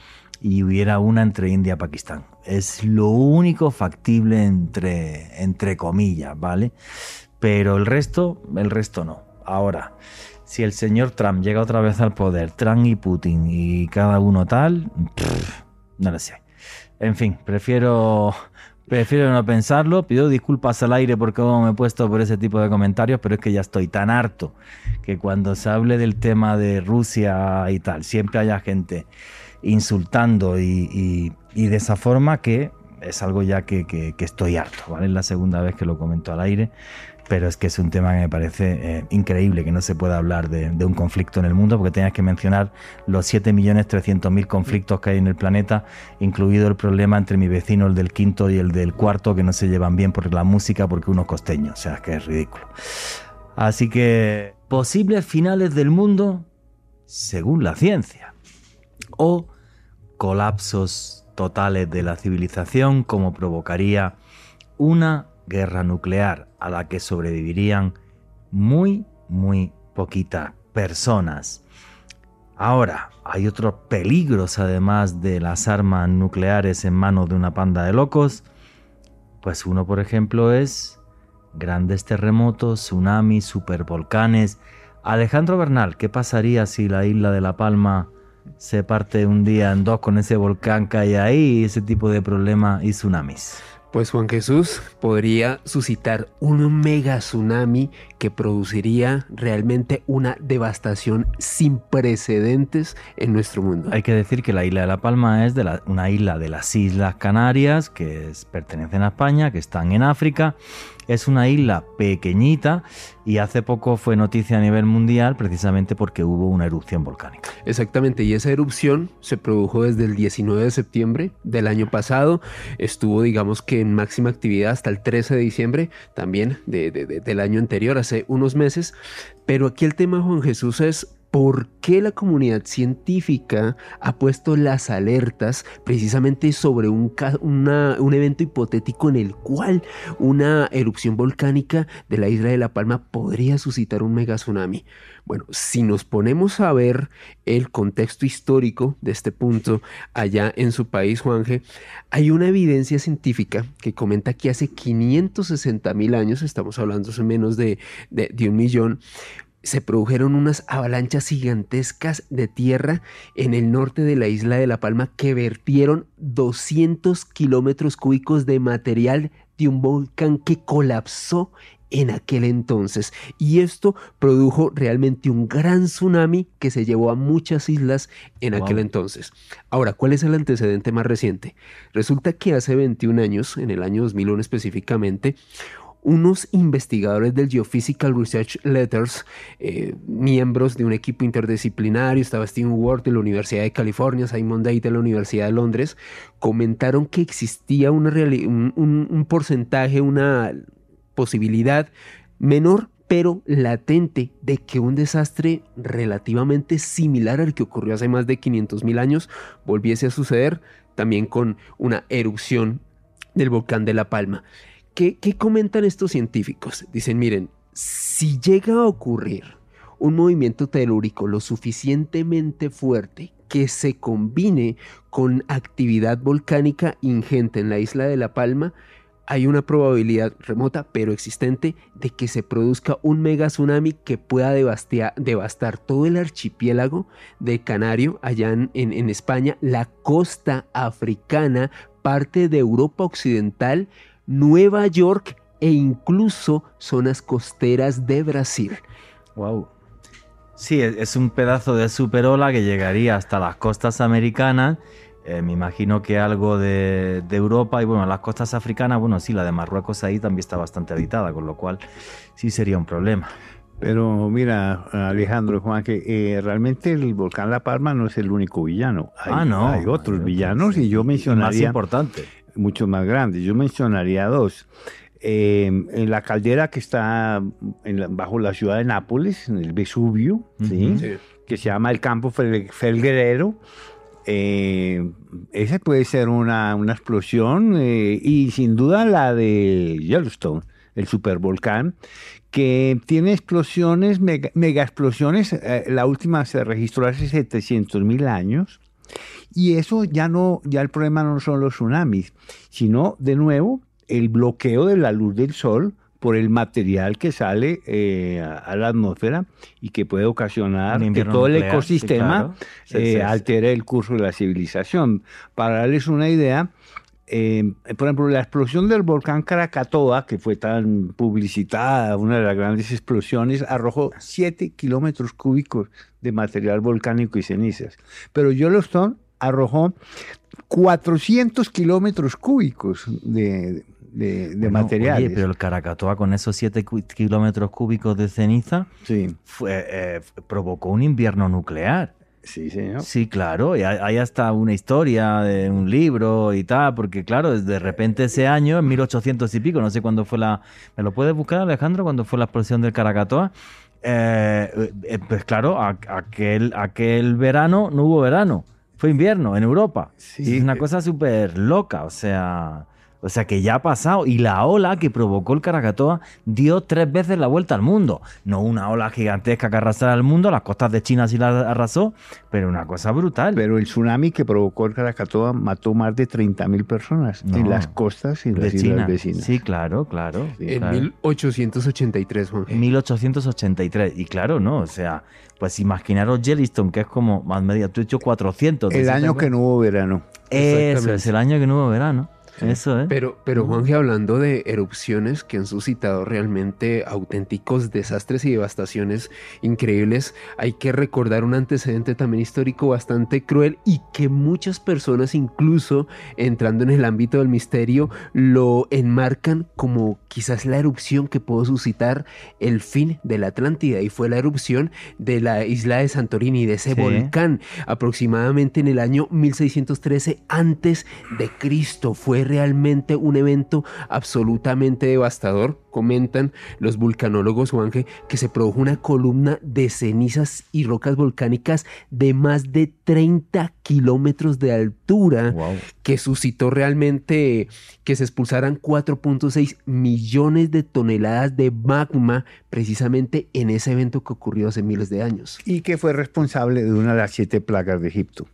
y hubiera una entre India y Pakistán. Es lo único factible entre, entre comillas, ¿vale? Pero el resto, el resto no. Ahora, si el señor Trump llega otra vez al poder, Trump y Putin y cada uno tal, no lo sé. En fin, prefiero, prefiero no pensarlo. Pido disculpas al aire porque me he puesto por ese tipo de comentarios, pero es que ya estoy tan harto que cuando se hable del tema de Rusia y tal, siempre haya gente insultando y, de esa forma que es algo ya que, que- que estoy harto, ¿vale? Es la segunda vez que lo comento al aire, pero es que es un tema que me parece eh, increíble que no se pueda hablar de, un conflicto en el mundo porque tenías que mencionar los 7.300.000 conflictos que hay en el planeta, incluido el problema entre mi vecino, el del quinto y el del cuarto, que no se llevan bien por la música porque uno es costeño, o sea, es que es ridículo. Así que, posibles finales del mundo según la ciencia. O colapsos totales de la civilización como provocaría una guerra nuclear a la que sobrevivirían muy, muy poquitas personas. Ahora, hay otros peligros además de las armas nucleares en manos de una panda de locos. Pues uno, por ejemplo, es grandes terremotos, tsunamis, supervolcanes. Alejandro Bernal, ¿qué pasaría si la isla de La Palma se parte un día en dos con ese volcán que hay ahí, ese tipo de problemas y tsunamis? Pues Juan Jesús podría suscitar un mega tsunami que produciría realmente una devastación sin precedentes en nuestro mundo. Hay que decir que la isla de La Palma es de la- una isla de las Islas Canarias que es- pertenecen a España, que están en África. Es una isla pequeñita y hace poco fue noticia a nivel mundial precisamente porque hubo una erupción volcánica. Exactamente, y esa erupción se produjo desde el 19 de septiembre del año pasado, estuvo digamos que en máxima actividad hasta el 13 de diciembre también de- de- de- del año anterior, hace unos meses, pero aquí el tema Juan Jesús es por qué la comunidad científica ha puesto las alertas precisamente sobre un, evento hipotético en el cual una erupción volcánica de la isla de La Palma podría suscitar un mega tsunami. Bueno, si nos ponemos a ver el contexto histórico de este punto allá en su país, Juanje, hay una evidencia científica que comenta que hace 560 mil años, estamos hablando de menos de un millón, se produjeron unas avalanchas gigantescas de tierra en el norte de la isla de La Palma que vertieron 200 kilómetros cúbicos de material de un volcán que colapsó en aquel entonces. Y esto produjo realmente un gran tsunami que se llevó a muchas islas en Wow. aquel entonces. Ahora, ¿cuál es el antecedente más reciente? Resulta que hace 21 años, en el año 2001 específicamente, unos investigadores del Geophysical Research Letters, eh, miembros de un equipo interdisciplinario, estaba Stephen Ward de la Universidad de California, Simon Day de la Universidad de Londres, comentaron que existía un, porcentaje, una posibilidad menor pero latente de que un desastre relativamente similar al que ocurrió hace más de 500 mil años volviese a suceder también con una erupción del volcán de La Palma. ¿Qué, comentan estos científicos? Dicen, miren, si llega a ocurrir un movimiento telúrico lo suficientemente fuerte que se combine con actividad volcánica ingente en la isla de La Palma, hay una probabilidad remota pero existente de que se produzca un mega tsunami que pueda devastar todo el archipiélago de Canario allá en España, la costa africana, parte de Europa Occidental, Nueva York e incluso zonas costeras de Brasil. Wow. Sí, es un pedazo de superola que llegaría hasta las costas americanas. Eh, me imagino que algo de, Europa y bueno, las costas africanas, bueno, sí, la de Marruecos ahí también está bastante habitada, con lo cual sí sería un problema. Pero mira, Alejandro, Juan, que eh, realmente el volcán La Palma no es el único villano. ah, no. Hay otros villanos y yo mencionaría... Más importante. Muchos más grandes. Yo mencionaría dos. Em, en la caldera que está bajo la ciudad de Nápoles, en el Vesubio, que se llama el Campo Felguerero. Eh, esa puede ser una, explosión eh, y sin duda la de Yellowstone, el supervolcán, que tiene explosiones, mega, explosiones. Eh, la última se registró hace 700 mil años. Y eso ya no, ya el problema no son los tsunamis, sino de nuevo el bloqueo de la luz del sol por el material que sale eh, a la atmósfera y que puede ocasionar que todo el ecosistema eh, altere el curso de la civilización. Para darles una idea, eh, por ejemplo, la explosión del volcán Krakatoa, que fue tan publicitada, una de las grandes explosiones, arrojó 7 kilómetros cúbicos de material volcánico y cenizas. Pero Yellowstone arrojó 400 kilómetros cúbicos de, de, materiales. pero el Caracatoa con esos 7 kilómetros cúbicos de ceniza fue, eh, provocó un invierno nuclear. Sí, señor. Sí, claro, y hay hasta una historia de un libro y tal, porque claro, de repente ese año, en 1800 y pico, no sé cuándo fue la... ¿Me lo puedes buscar, Alejandro, cuándo fue la explosión del Caracatoa? Eh, eh, pues claro, aquel, aquel verano no hubo verano, fue invierno en Europa. Sí, es una cosa súper loca, o sea... O sea que ya ha pasado. Y la ola que provocó el Caracatoa dio tres veces la vuelta al mundo. No una ola gigantesca que arrasara al mundo, las costas de China sí la arrasó, pero una cosa brutal. Pero el tsunami que provocó el Caracatoa mató más de 30.000 personas en las costas y en las islas vecinas. Sí, claro, claro. en 1883, Juan. En 1883. Y claro, ¿no? O sea, pues imaginaros Yellowstone, que es como más media, tú hecho 400. El año que no hubo verano. Eso es, el año que no hubo verano. Eso, ¿eh? Pero, pero Juanje, hablando de erupciones que han suscitado realmente auténticos desastres y devastaciones increíbles, hay que recordar un antecedente también histórico bastante cruel y que muchas personas, incluso entrando en el ámbito del misterio, lo enmarcan como quizás la erupción que pudo suscitar el fin de la Atlántida y fue la erupción de la isla de Santorini, de ese volcán, aproximadamente en el año 1613 antes de Cristo. Fue realmente un evento absolutamente devastador. Comentan los vulcanólogos, Juanje, que se produjo una columna de cenizas y rocas volcánicas de más de 30 kilómetros de altura, que suscitó realmente que se expulsaran 4.6 millones de toneladas de magma precisamente en ese evento que ocurrió hace miles de años. Y que fue responsable de una de las siete plagas de Egipto.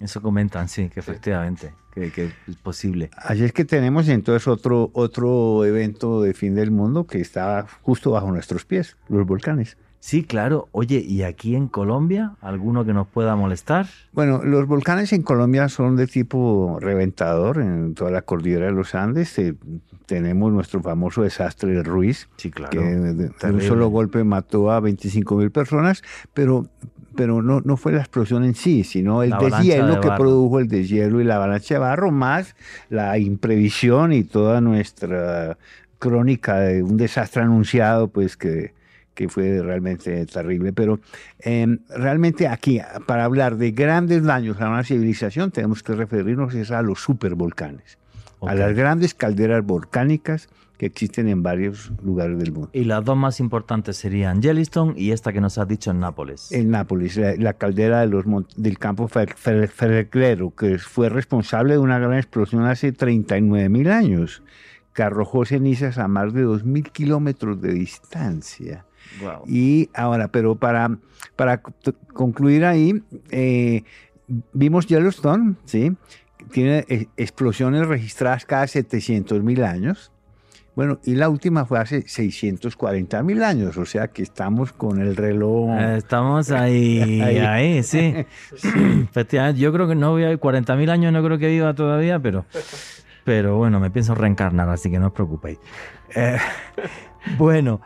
Eso comentan, sí, que efectivamente, que, es posible. Así es que tenemos entonces otro, otro evento de fin del mundo que está justo bajo nuestros pies, los volcanes. Sí, claro. Oye, ¿y aquí en Colombia alguno que nos pueda molestar? Bueno, los volcanes en Colombia son de tipo reventador en toda la cordillera de los Andes. Eh, tenemos nuestro famoso desastre de Ruiz, sí, claro. que de, un solo golpe mató a 25 mil personas, pero pero no, no fue la explosión en sí, sino el deshielo que produjo el deshielo y la avalancha de barro, más la imprevisión y toda nuestra crónica de un desastre anunciado, pues que, que fue realmente terrible. Pero em, realmente aquí, para hablar de grandes daños a una civilización, tenemos que referirnos a los supervolcanes, a las grandes calderas volcánicas que existen en varios lugares del mundo. Y las dos más importantes serían Yellowstone y esta que nos has dicho en Nápoles. En Nápoles, la, caldera de los, del campo Ferreclero, que fue responsable de una gran explosión hace 39 mil años, que arrojó cenizas a más de 2.000 kilómetros de distancia. Wow. Y ahora, pero para, para concluir ahí, eh, vimos Yellowstone, ¿sí? Tiene eh, explosiones registradas cada 700 mil años. Bueno, y la última fue hace 640 mil años, o sea que estamos con el reloj. Eh, Estamos ahí, (laughs) Ahí. ahí, sí. (laughs) Efectivamente, yo creo que no voy a 40.000 años, no creo que viva todavía, pero, pero bueno, me pienso reencarnar, así que no os preocupéis. Eh, (laughs) bueno,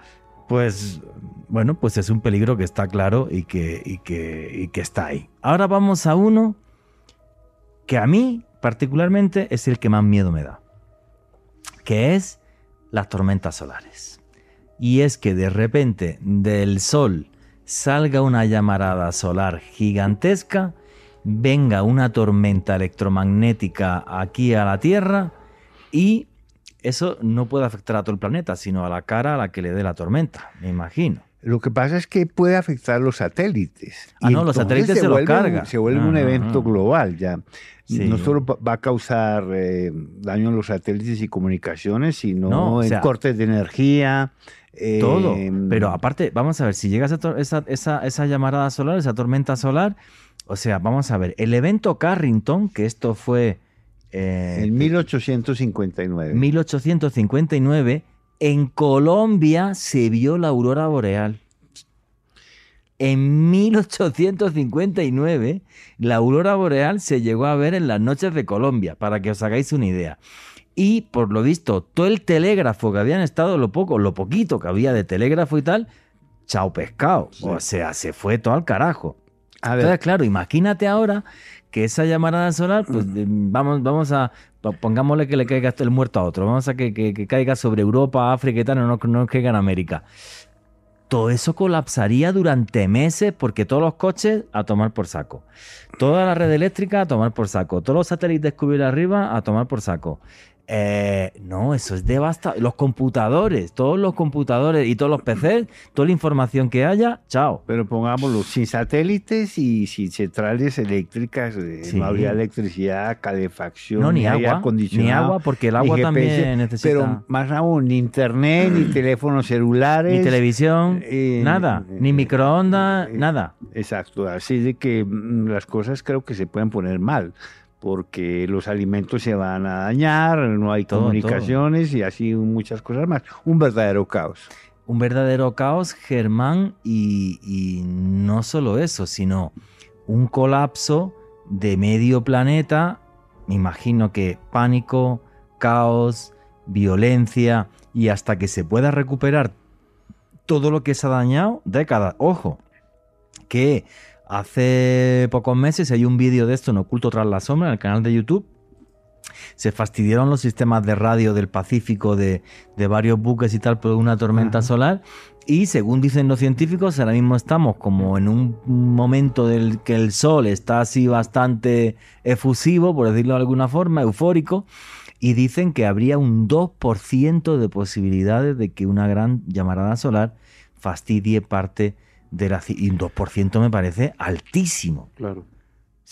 pues bueno, pues es un peligro que está claro y que, y que, y que está ahí. Ahora vamos a uno que a mí particularmente es el que más miedo me da, que es las tormentas solares. Y es que de repente del Sol salga una llamarada solar gigantesca, venga una tormenta electromagnética aquí a la Tierra y eso no puede afectar a todo el planeta, sino a la cara a la que le dé la tormenta, me imagino. Lo que pasa es que puede afectar los satélites. Ah, Y no, los satélites se los vuelve carga. Se vuelve un evento global ya. Sí. No solo va a causar eh, daño en los satélites y comunicaciones, sino No, en sea, cortes de energía. eh, Todo. Pero aparte, vamos a ver, si llega esa, esa, esa, esa llamarada solar, esa tormenta solar, o sea, vamos a ver, el evento Carrington, que esto fue eh, En 1859. 1859, en Colombia se vio la aurora boreal. En 1859, la aurora boreal se llegó a ver en las noches de Colombia, para que os hagáis una idea. Y por lo visto, todo el telégrafo que habían estado, lo poco, lo poquito que había de telégrafo y tal, chao pescado. O sea, se fue todo al carajo. a Entonces, ver, claro, imagínate ahora que esa llamarada solar, pues eh, vamos, vamos a, pongámosle que le caiga el muerto a otro, vamos a que, caiga sobre Europa, África y tal, no, no, no caiga en América. Todo eso colapsaría durante meses porque todos los coches a tomar por saco. Toda la red eléctrica a tomar por saco. Todos los satélites que hubiera arriba a tomar por saco. Eh, no, eso es devastador. Los computadores, todos los computadores y todos los PCs, toda la información que haya, chao. pero pongámoslo, sin satélites y sin centrales eléctricas, eh, Sí. no habría electricidad, calefacción, No, ni agua, ni agua, porque el agua también necesita. Pero más aún, ni internet, ni (clears throat) teléfonos celulares. Ni televisión, eh, nada, eh, ni microondas, nada. Exacto, así de que mm, las cosas creo que se pueden poner mal, porque los alimentos se van a dañar, no hay Todo, comunicaciones y así muchas cosas más. Un verdadero caos. Un verdadero caos, Germán, y, y no solo eso, sino un colapso de medio planeta. Me imagino que pánico, caos, violencia, y hasta que se pueda recuperar todo lo que se ha dañado, décadas. Ojo, que hace pocos meses hay un vídeo de esto en Oculto tras la sombra en el canal de YouTube. Se fastidiaron los sistemas de radio del Pacífico de, de varios buques y tal por una tormenta Ajá. solar. Y según dicen los científicos, ahora mismo estamos como en un momento del que el sol está así bastante efusivo, por decirlo de alguna forma, eufórico. Y dicen que habría un 2% de posibilidades de que una gran llamarada solar fastidie parte de la... Y un 2% me parece altísimo. Claro.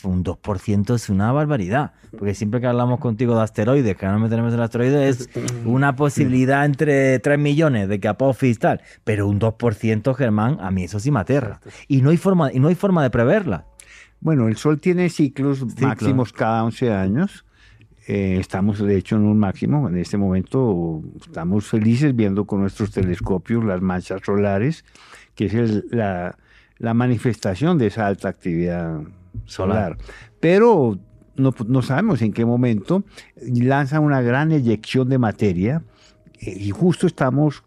Un 2% es una barbaridad. Porque siempre que hablamos contigo de asteroides, que no nos metemos en asteroides, es (laughs) una posibilidad entre 3 millones de que Apophis tal. Pero un 2%, Germán, a mí eso sí me aterra. Y no hay forma, y no hay forma de preverla. Bueno, el Sol tiene ciclos, máximos cada 11 años. Eh, estamos de hecho en un máximo. En este momento estamos felices viendo con nuestros telescopios las manchas solares, que es el- la, la manifestación de esa alta actividad solar. Pero no, no sabemos en qué momento lanza una gran eyección de materia eh, y justo estamos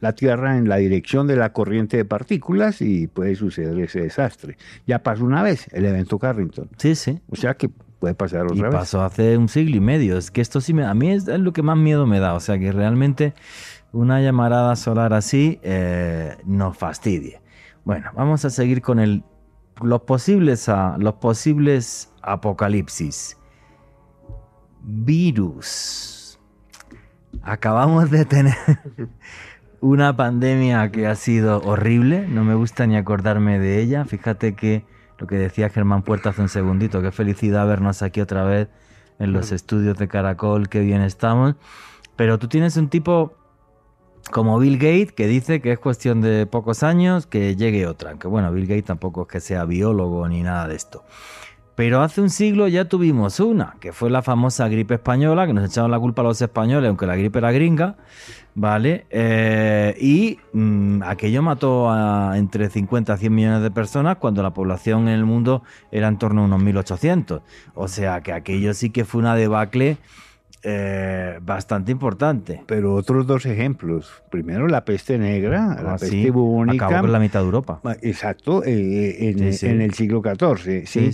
la Tierra en la dirección de la corriente de partículas y puede suceder ese desastre. Ya pasó una vez el evento Carrington. Sí, sí. O sea que puede pasar Y otra vez. pasó hace un siglo y medio. Es que esto sí me, a mí es lo que más miedo me da. O sea, que realmente una llamarada solar así eh, nos fastidie. Bueno, vamos a seguir con el, los, posibles, a- los posibles apocalipsis. Virus. Acabamos de tener (laughs) una pandemia que ha sido horrible. No me gusta ni acordarme de ella. Fíjate que lo que decía Germán Puerta hace un segundito, qué felicidad vernos aquí otra vez en los estudios de Caracol, qué bien estamos. Pero tú tienes un tipo como Bill Gates, que dice que es cuestión de pocos años que llegue otra. Que bueno, Bill Gates tampoco es que sea biólogo ni nada de esto. Pero hace un siglo ya tuvimos una, que fue la famosa gripe española, que nos echaron la culpa a los españoles, aunque la gripe era gringa, ¿vale? Eh, y mm, aquello mató a entre 50 a 100 millones de personas cuando la población en el mundo era en torno a unos 1.800. O sea que aquello sí que fue una debacle eh, bastante importante. Pero otros dos ejemplos. Primero la peste negra, la Ah, peste sí, bubónica. acabó con la mitad de Europa. Exacto, eh, en, Sí, sí. en el siglo XIV, sí.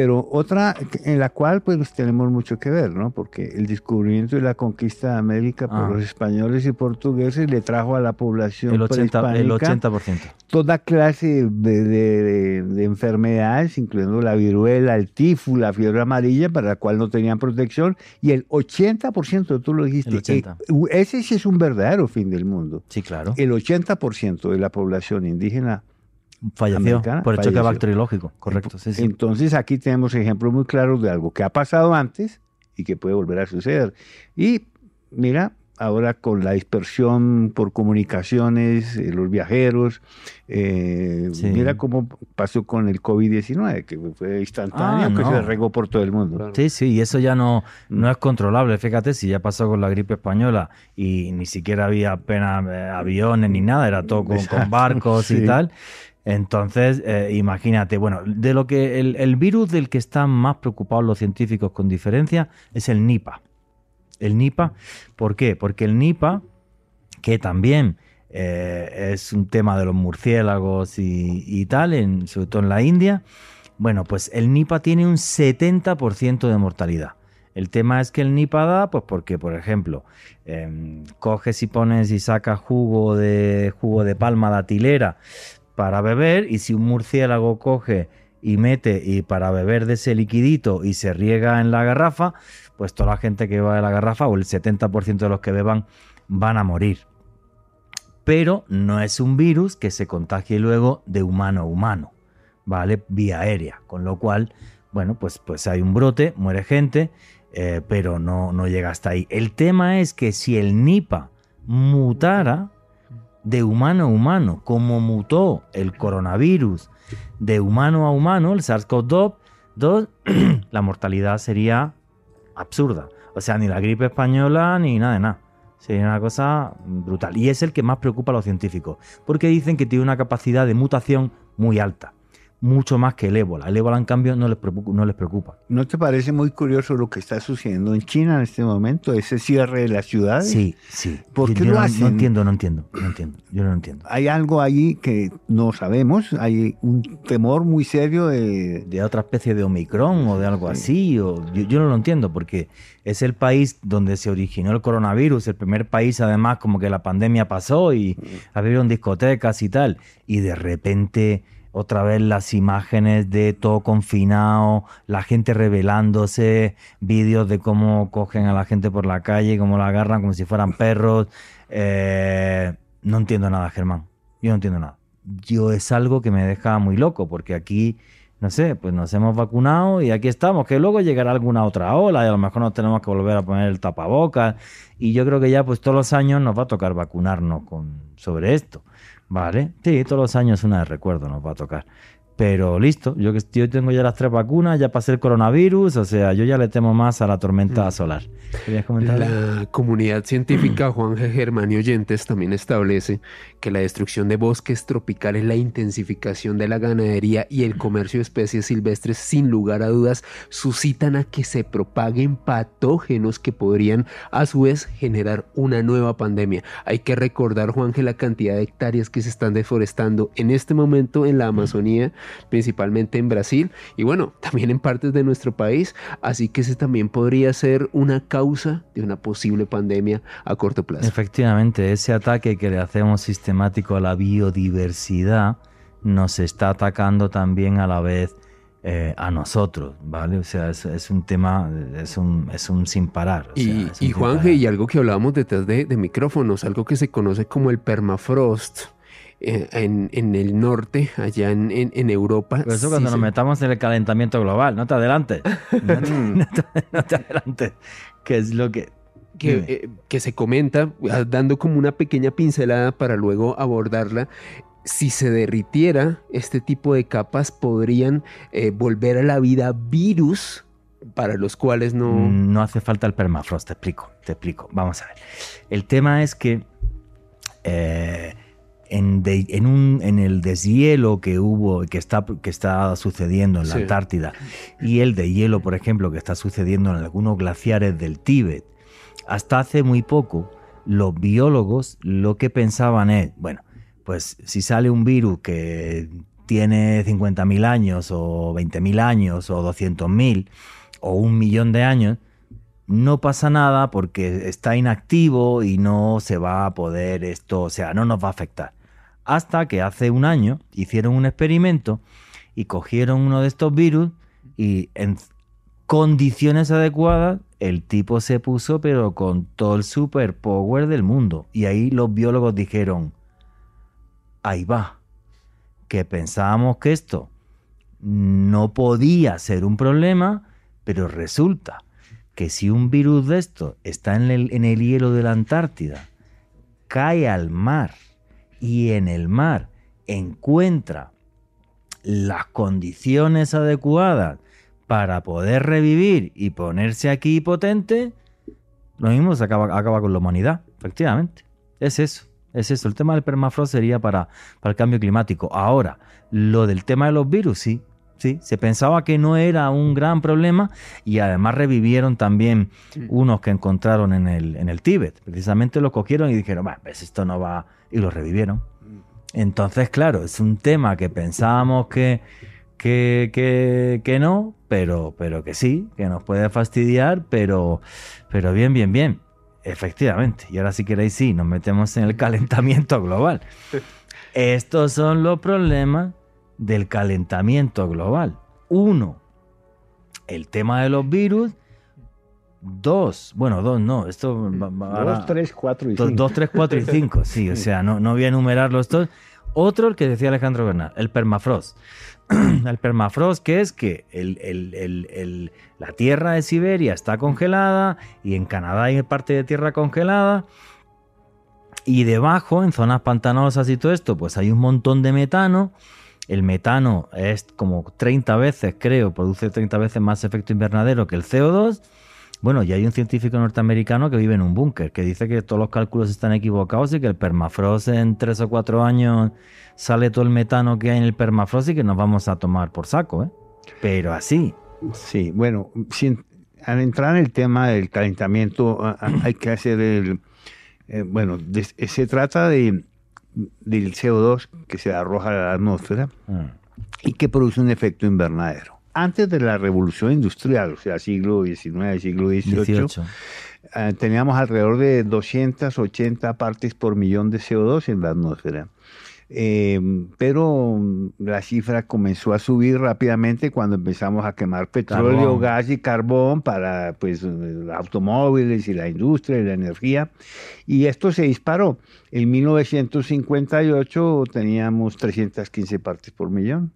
Pero otra en la cual pues tenemos mucho que ver, ¿no? Porque el descubrimiento y la conquista de América por Ah. los españoles y portugueses le trajo a la población El 80%. El prehispánica 80%. toda clase de, de- de- de enfermedades, incluyendo la viruela, el tifus, la fiebre amarilla, para la cual no tenían protección, y el 80%, tú lo dijiste, El 80. eh, ese sí es un verdadero fin del mundo. Sí, claro. El 80% de la población indígena Falleció americana por el choque falleció. bacteriológico. Correcto, sí, sí. Entonces aquí tenemos ejemplos muy claros de algo que ha pasado antes y que puede volver a suceder. Y mira, ahora con la dispersión por comunicaciones, eh, los viajeros, eh, Sí. mira cómo pasó con el COVID-19, que fue instantáneo, Ah, que no. se regó por todo el mundo. Claro. Sí, sí, y eso ya no, no es controlable. Fíjate, si ya pasó con la gripe española y ni siquiera había apenas eh, aviones ni nada, era todo con, barcos y tal. Entonces, eh, imagínate, bueno, de lo que el, virus del que están más preocupados los científicos con diferencia es el Nipah. El Nipah, ¿por qué? Porque el Nipah, que también eh, es un tema de los murciélagos y, tal, en, sobre todo en la India, bueno, pues el Nipah tiene un 70% de mortalidad. El tema es que el Nipah da, pues porque, por ejemplo, em, coges y pones y sacas jugo de jugo de palma datilera para beber y si un murciélago coge y mete y para beber de ese liquidito y se riega en la garrafa, pues toda la gente que va de la garrafa o el 70% de los que beban van a morir. Pero no es un virus que se contagie luego de humano a humano, ¿vale? Vía aérea, con lo cual, bueno, pues, pues hay un brote, muere gente, eh, pero no, no llega hasta ahí. El tema es que si el Nipah mutara de humano a humano, como mutó el coronavirus de humano a humano, el SARS-CoV-2, dos, (clears throat) la mortalidad sería absurda. O sea, ni la gripe española ni nada de nada. Sería una cosa brutal. Y es el que más preocupa a los científicos, porque dicen que tiene una capacidad de mutación muy alta, mucho más que el ébola. El ébola, en cambio, no les preocupa. No les preocupa. ¿No te parece muy curioso lo que está sucediendo en China en este momento? Ese cierre de las ciudades. Sí, sí. ¿Por Yo- qué yo lo no, hacen? No entiendo, no entiendo, no entiendo. Yo no entiendo. Hay algo ahí que no sabemos, hay un temor muy serio de, de otra especie de Omicron o de algo así. O, yo, yo no lo entiendo porque es el país donde se originó el coronavirus, el primer país además como que la pandemia pasó y abrieron discotecas y tal. Y de repente otra vez las imágenes de todo confinado, la gente rebelándose, vídeos de cómo cogen a la gente por la calle, cómo la agarran como si fueran perros. Eh, no entiendo nada, Germán. Yo no entiendo nada. Yo es algo que me deja muy loco porque aquí no sé, pues nos hemos vacunado y aquí estamos, que luego llegará alguna otra ola y a lo mejor nos tenemos que volver a poner el tapabocas y yo creo que ya pues todos los años nos va a tocar vacunarnos con, sobre esto, ¿vale? Sí, todos los años una de recuerdo nos va a tocar. Pero listo, yo que yo tengo ya las tres vacunas, ya pasé el coronavirus, o sea, yo ya le temo más a la tormenta solar. ¿Querías comentar? La comunidad científica (clears throat) Juan G. Germán y Oyentes también establece que la destrucción de bosques tropicales, la intensificación de la ganadería y el comercio de especies silvestres, sin lugar a dudas, suscitan a que se propaguen patógenos que podrían a su vez generar una nueva pandemia. Hay que recordar, Juan, que la cantidad de hectáreas que se están deforestando en este momento en la Amazonía, principalmente en Brasil y bueno, también en partes de nuestro país, así que ese también podría ser una causa de una posible pandemia a corto plazo. Efectivamente, ese ataque que le hacemos sistemático a la biodiversidad nos está atacando también a la vez eh, a nosotros, ¿vale? O sea, es, es un tema, es un, es un sin parar. o sea, Y, y Juanje, y algo que hablábamos detrás de, de micrófonos, algo que se conoce como el permafrost eh, en, en el norte, allá en, en- en Europa. Por eso sí cuando nos metamos en el calentamiento global, no te adelantes, no (laughs) te, (laughs) no te- no te adelantes, que es lo que... que, eh, que se comenta, ah, dando como una pequeña pincelada para luego abordarla. Si se derritiera este tipo de capas, podrían eh, volver a la vida virus para los cuales no. Mm, No hace falta el permafrost, te explico, te explico. Vamos a ver. El tema es que eh, en, de- en un- en el deshielo que hubo, que está, que está sucediendo en la Sí. Antártida, y el de hielo, por ejemplo, que está sucediendo en algunos glaciares del Tíbet, hasta hace muy poco, los biólogos lo que pensaban es, bueno, pues si sale un virus que tiene 50.000 años o 20.000 años o 200.000 o un millón de años, no pasa nada porque está inactivo y no se va a poder esto, o sea, no nos va a afectar. Hasta que hace un año hicieron un experimento y cogieron uno de estos virus y en condiciones adecuadas el tipo se puso pero con todo el superpower del mundo. Y ahí los biólogos dijeron, ahí va, que pensábamos que esto no podía ser un problema, pero resulta que si un virus de esto está en el, en el hielo de la Antártida, cae al mar y en el mar encuentra las condiciones adecuadas para poder revivir y ponerse aquí potente, lo mismo se acaba, acaba con la humanidad, efectivamente. Es eso, es eso. El tema del permafrost sería para, para el cambio climático. Ahora, lo del tema de los virus, sí, sí. Se pensaba que no era un gran problema y además revivieron también Mm. unos que encontraron en el, en el Tíbet. Precisamente los cogieron y dijeron, "Bah, pues esto no va, y los revivieron. Entonces, claro, es un tema que pensábamos que, que, que, que no, pero, pero que sí, que nos puede fastidiar, pero, pero bien, bien, bien. Efectivamente. Y ahora si queréis, sí, nos metemos en el calentamiento global. (laughs) Estos son los problemas del calentamiento global. Uno, el tema de los virus. Dos, bueno, dos no, esto ahora- Dos, tres, cuatro y Do- cinco. Dos, tres, cuatro y cinco, (laughs) sí, o sea, no, no voy a enumerarlos todos. Otro, el que decía Alejandro Bernal, el permafrost. (clears throat) el permafrost, que es que el- el- el- el- la tierra de Siberia está congelada y en Canadá hay parte de tierra congelada. Y debajo, en zonas pantanosas y todo esto, pues hay un montón de metano. El metano es como 30 veces, creo, produce 30 veces más efecto invernadero que el CO2. Bueno, y hay un científico norteamericano que vive en un búnker, que dice que todos los cálculos están equivocados y que el permafrost en tres o cuatro años sale todo el metano que hay en el permafrost y que nos vamos a tomar por saco, ¿eh? Pero así. Sí, bueno, sin- al entrar en el tema del calentamiento hay que hacer el... eh, bueno, de- se trata de, del CO2 que se arroja a la atmósfera Mm. y que produce un efecto invernadero. Antes de la revolución industrial, o sea, siglo XIX, siglo XVIII, 18. eh, teníamos alrededor de 280 partes por millón de CO2 en la atmósfera. Eh, pero mm, la cifra comenzó a subir rápidamente cuando empezamos a quemar petróleo, Carbón. gas y carbón para pues, eh, automóviles y la industria y la energía. Y esto se disparó. En 1958 teníamos 315 partes por millón.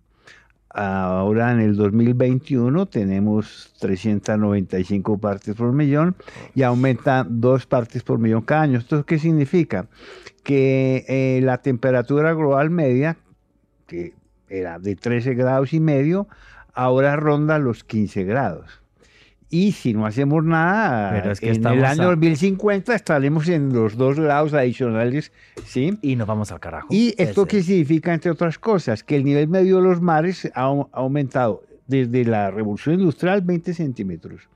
Ahora en el 2021 tenemos 395 partes por millón y aumenta dos partes por millón cada año. ¿Esto qué significa? Que eh, la temperatura global media, que era de 13 grados y medio, ahora ronda los 15 grados. Y si no hacemos nada, Pero es que en el año a- 2050 estaremos en los dos grados adicionales, ¿sí? Y nos vamos al carajo. ¿Y esto Ese. qué significa, entre otras cosas? Que el nivel medio de los mares ha, ha aumentado desde la revolución industrial 20 centímetros.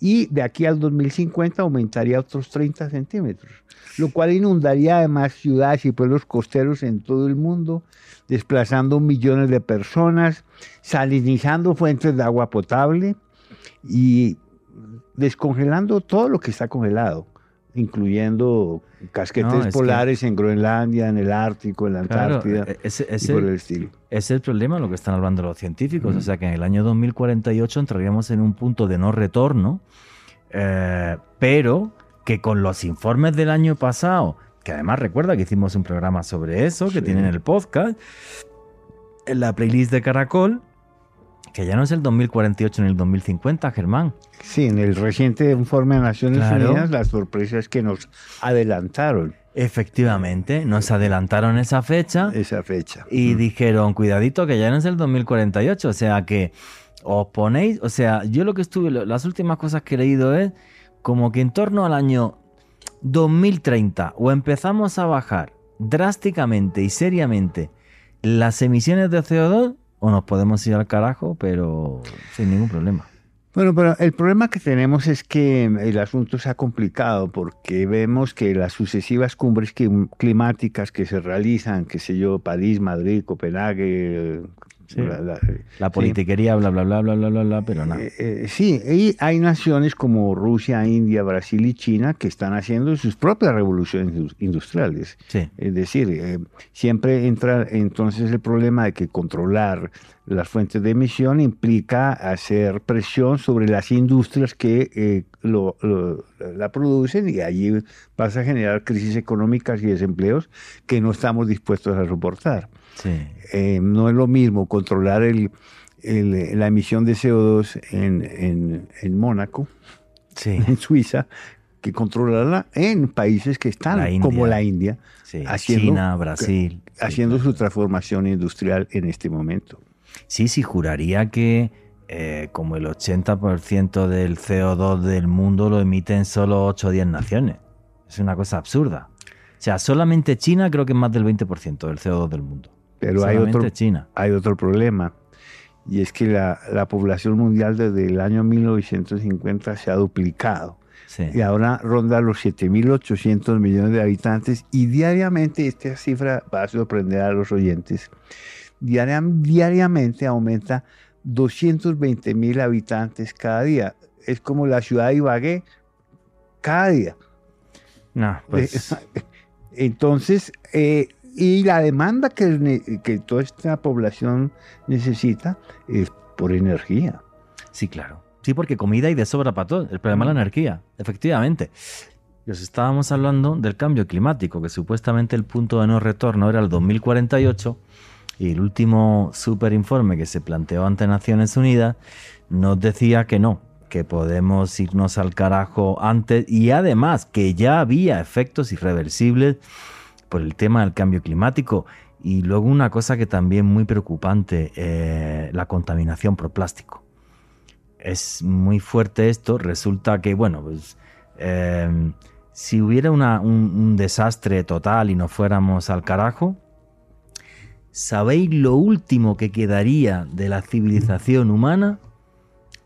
Y de aquí al 2050 aumentaría otros 30 centímetros, lo cual inundaría además ciudades y pueblos costeros en todo el mundo, desplazando millones de personas, salinizando fuentes de agua potable y descongelando todo lo que está congelado, incluyendo casquetes No, es que- polares en Groenlandia, en el Ártico, en la Claro, Antártida e- ese, y ese- por el estilo. Es el problema lo que están hablando los científicos. O sea que en el año 2048 entraríamos en un punto de no retorno, eh, pero que con los informes del año pasado, que además recuerda que hicimos un programa sobre eso, que Sí. tienen el podcast, en la playlist de Caracol, Que ya no es el 2048 ni el 2050, Germán. Sí, en el reciente informe de Naciones Claro. Unidas, la sorpresa es que nos adelantaron Efectivamente, nos adelantaron esa fecha esa fecha. y dijeron, cuidadito, que ya no es el 2048. O sea que os ponéis, o sea, yo lo que estuve, las últimas cosas que he leído es como que en torno al año 2030 o empezamos a bajar drásticamente y seriamente las emisiones de CO2 o nos podemos ir al carajo, pero sin ningún problema. Bueno, pero el problema que tenemos es que el asunto se ha complicado porque vemos que las sucesivas cumbres clim- climáticas que se realizan, qué sé yo, París, Madrid, Copenhague, Sí. la- la- La sí. politiquería, bla, bla, bla, bla, bla, bla, bla, pero nada. Eh, eh, sí, y hay naciones como Rusia, India, Brasil y China que están haciendo sus propias revoluciones indus- industriales. Sí, Es decir, eh, siempre entra entonces el problema de que controlar las fuentes de emisión implica hacer presión sobre las industrias que eh, lo- lo- la producen y allí pasa a generar crisis económicas y desempleos que no estamos dispuestos a soportar. sí. Eh, no es lo mismo controlar el, el- la emisión de CO2 en, en- en Mónaco, Sí, en Suiza, que controlarla en países que están La como la India sí. haciendo- China, Brasil. haciendo claro. su transformación industrial en este momento. Sí, sí, juraría que eh, como el 80% del CO2 del mundo lo emiten solo 8 o 10 naciones. Es una cosa absurda. O sea, solamente China creo que es más del 20% del CO2 del mundo. Pero hay solamente otro, China. hay otro problema, y es que la, la población mundial desde el año 1950 se ha duplicado. Sí. y ahora ronda los 7.800 millones de habitantes y diariamente, esta cifra va a sorprender a los oyentes, diariamente aumenta 220.000 habitantes cada día. Es como la ciudad de Ibagué cada día. No, pues, (laughs) Entonces, eh, y la demanda que, que toda esta población necesita es por energía. sí, claro. Sí, porque comida hay de sobra para todo. El problema es la energía, efectivamente. Y os estábamos hablando del cambio climático, que supuestamente el punto de no retorno era el 2048 y el último superinforme que se planteó ante Naciones Unidas nos decía que no, que podemos irnos al carajo antes y además que ya había efectos irreversibles por el tema del cambio climático y luego una cosa que también muy preocupante, eh, la contaminación por plástico. Es muy fuerte esto, resulta que, bueno, pues eh, si hubiera un, un desastre total y nos fuéramos al carajo, ¿sabéis lo último que quedaría de la civilización humana?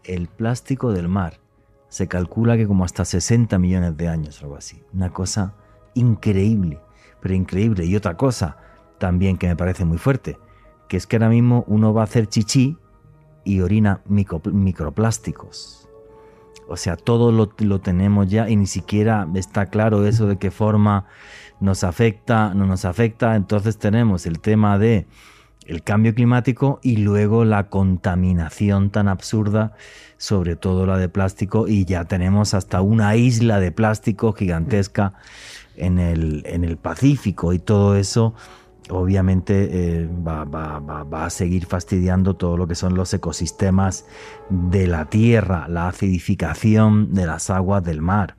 El plástico del mar. Se calcula que como hasta 60 millones de años, algo así. Una cosa increíble, pero increíble. Y otra cosa también que me parece muy fuerte, que es que ahora mismo uno va a hacer chichi y orina micro- microplásticos. O sea, todo lo, lo tenemos ya y ni siquiera está claro eso de qué forma nos afecta, no nos afecta. Entonces tenemos el tema de el cambio climático y luego la contaminación tan absurda, sobre todo la de plástico, y ya tenemos hasta una isla de plástico gigantesca en el, en el Pacífico y todo eso obviamente eh, va, va- va- va a seguir fastidiando todo lo que son los ecosistemas de la tierra, la acidificación de las aguas del mar.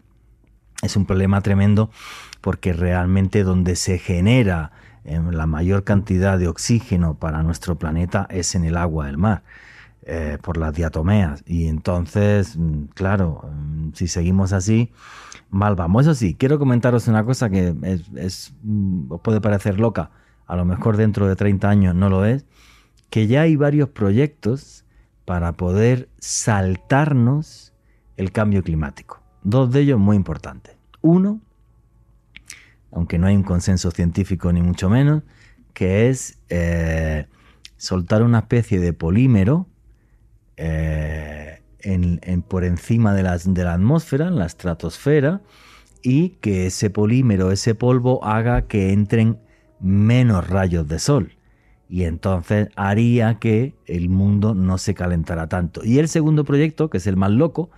Es un problema tremendo porque realmente donde se genera eh, la mayor cantidad de oxígeno para nuestro planeta es en el agua del mar. eh, por las diatomeas y entonces mm, claro mm, si seguimos así mal vamos eso sí quiero comentaros una cosa que es, mm, os puede parecer loca a lo mejor dentro de 30 años no lo es, que ya hay varios proyectos para poder saltarnos el cambio climático. Dos de ellos muy importantes. Uno, aunque no hay un consenso científico ni mucho menos, que es eh, soltar una especie de polímero eh, por encima de, de la atmósfera, en la estratosfera, y que ese polímero, ese polvo, haga que entren menos rayos de sol. Y entonces haría que el mundo no se calentara tanto. Y el segundo proyecto, que es el más loco,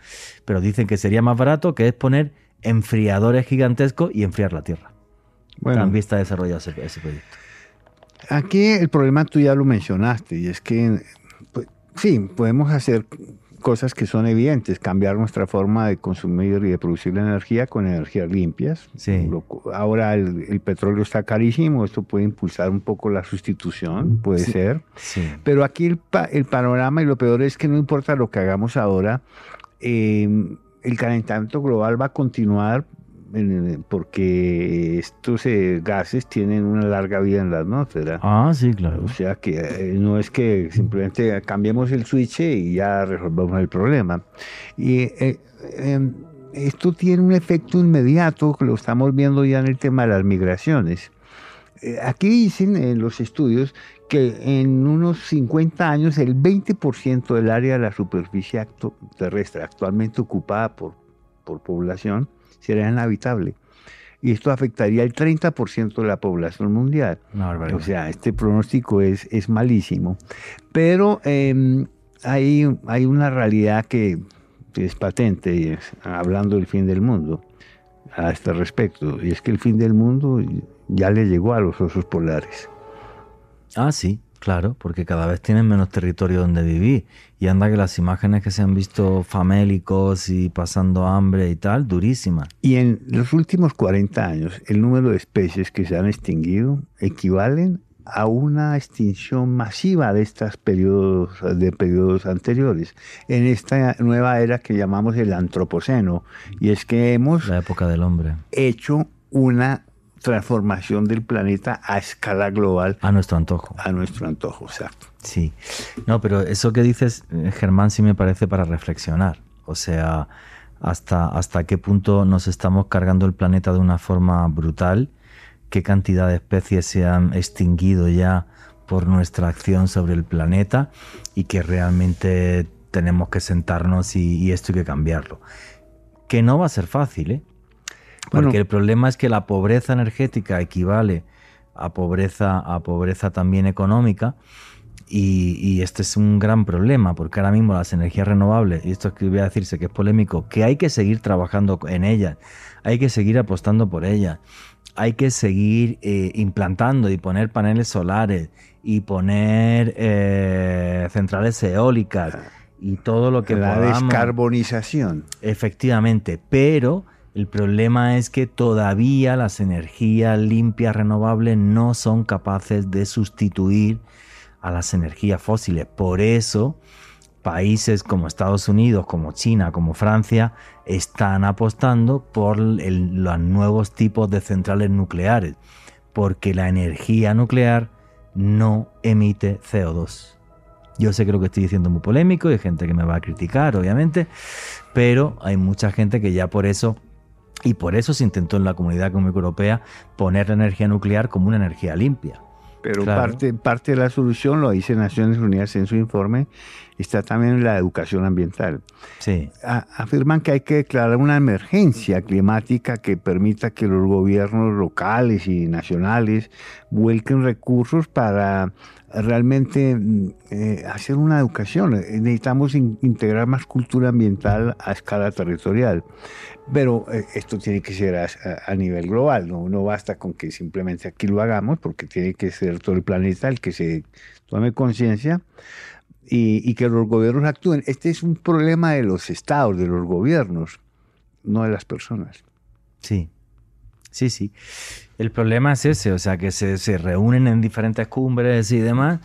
pero dicen que sería más barato, que es poner enfriadores gigantescos y enfriar la Tierra. Bueno, También está desarrollado ese, ese proyecto. Aquí el problema tú ya lo mencionaste, y es que pues, sí, podemos hacer cosas que son evidentes, cambiar nuestra forma de consumir y de producir la energía con energías limpias. Sí. ahora el, petróleo está carísimo, esto puede impulsar un poco la sustitución, puede ser. Sí. Pero aquí el, el, panorama y lo peor es que no importa lo que hagamos ahora, eh, el calentamiento global va a continuar porque estos eh, gases tienen una larga vida en la atmósfera. Ah, sí, claro. O sea que eh, no es que simplemente cambiemos el switch y ya resolvamos el problema. Y eh, em, esto tiene un efecto inmediato que lo estamos viendo ya en el tema de las migraciones. aquí dicen en los estudios que en unos 50 años el 20% del área de la superficie terrestre actualmente ocupada por, por población será inhabitable. Y esto afectaría el 30% de la población mundial. o sea, este pronóstico es, es malísimo. Pero em, hay, hay una realidad que es patente, hablando del fin del mundo, a este respecto. Y es que el fin del mundo ya le llegó a los osos polares. Ah, sí, Claro, porque cada vez tienen menos territorio donde vivir. Y anda que las imágenes que se han visto famélicos y pasando hambre y tal, durísimas. Y en los últimos 40 años, el número de especies que se han extinguido equivalen a una extinción masiva de estos periodos, de periodos anteriores, en esta nueva era que llamamos el antropoceno. Y es que hemos... La época del hombre. Hecho una transformación del planeta a escala global. A nuestro antojo. A nuestro antojo, exacto. Sí. No, pero eso que dices, eh, Germán, sí me parece para reflexionar. O sea, hasta, hasta qué punto nos estamos cargando el planeta de una forma brutal, qué cantidad de especies se han extinguido ya por nuestra acción sobre el planeta y que realmente tenemos que sentarnos y, y esto hay que cambiarlo. Que no va a ser fácil, ¿eh? Porque el problema es que la pobreza energética equivale a pobreza, a pobreza también económica. Y, este es un gran problema, porque ahora mismo las energías renovables, y esto que voy a decirse que es polémico, que hay que seguir trabajando en ellas, hay que seguir apostando por ellas, hay que seguir eh, implantando y poner paneles solares y poner eh, centrales eólicas y todo lo que La descarbonización. Efectivamente, pero el problema es que todavía las energías limpias renovables no son capaces de sustituir a las energías fósiles. Por eso, países como Estados Unidos, como China, como Francia, están apostando por los nuevos tipos de centrales nucleares, porque la energía nuclear no emite CO2. Yo sé que lo que estoy diciendo es muy polémico y hay gente que me va a criticar, obviamente, pero hay mucha gente que ya por eso y por eso se intentó en la Comunidad Económica Europea poner la energía nuclear como una energía limpia. Pero parte, parte de la solución, lo dice Naciones Unidas en su informe, está también la educación ambiental. Sí. afirman que hay que declarar una emergencia climática que permita que los gobiernos locales y nacionales vuelquen recursos para realmente mm, eh, hacer una educación. Necesitamos integrar más cultura ambiental a escala territorial. Pero eh, esto tiene que ser a, nivel global, ¿no? no basta con que simplemente aquí lo hagamos, porque tiene que ser todo el planeta el que se tome conciencia y, que los gobiernos actúen. Este es un problema de los estados, de los gobiernos, no de las personas. Sí, sí, sí. El problema es ese, o sea, que se, se reúnen en diferentes cumbres y demás,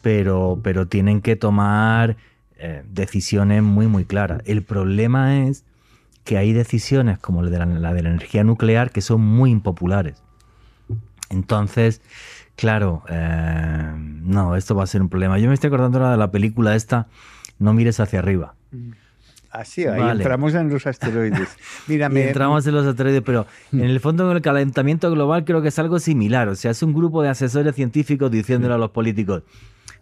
pero, pero tienen que tomar eh, decisiones muy, muy claras. El problema es que hay decisiones como la de la, de la energía nuclear que son muy impopulares. Entonces, claro, eh, no, esto va a ser un problema. Yo me estoy acordando ahora de la película esta, No mires hacia arriba. Así, ahí entramos en los asteroides. (laughs) Mira, entramos en los asteroides, pero en el fondo con el calentamiento global creo que es algo similar. O sea, es un grupo de asesores científicos diciéndole a los políticos,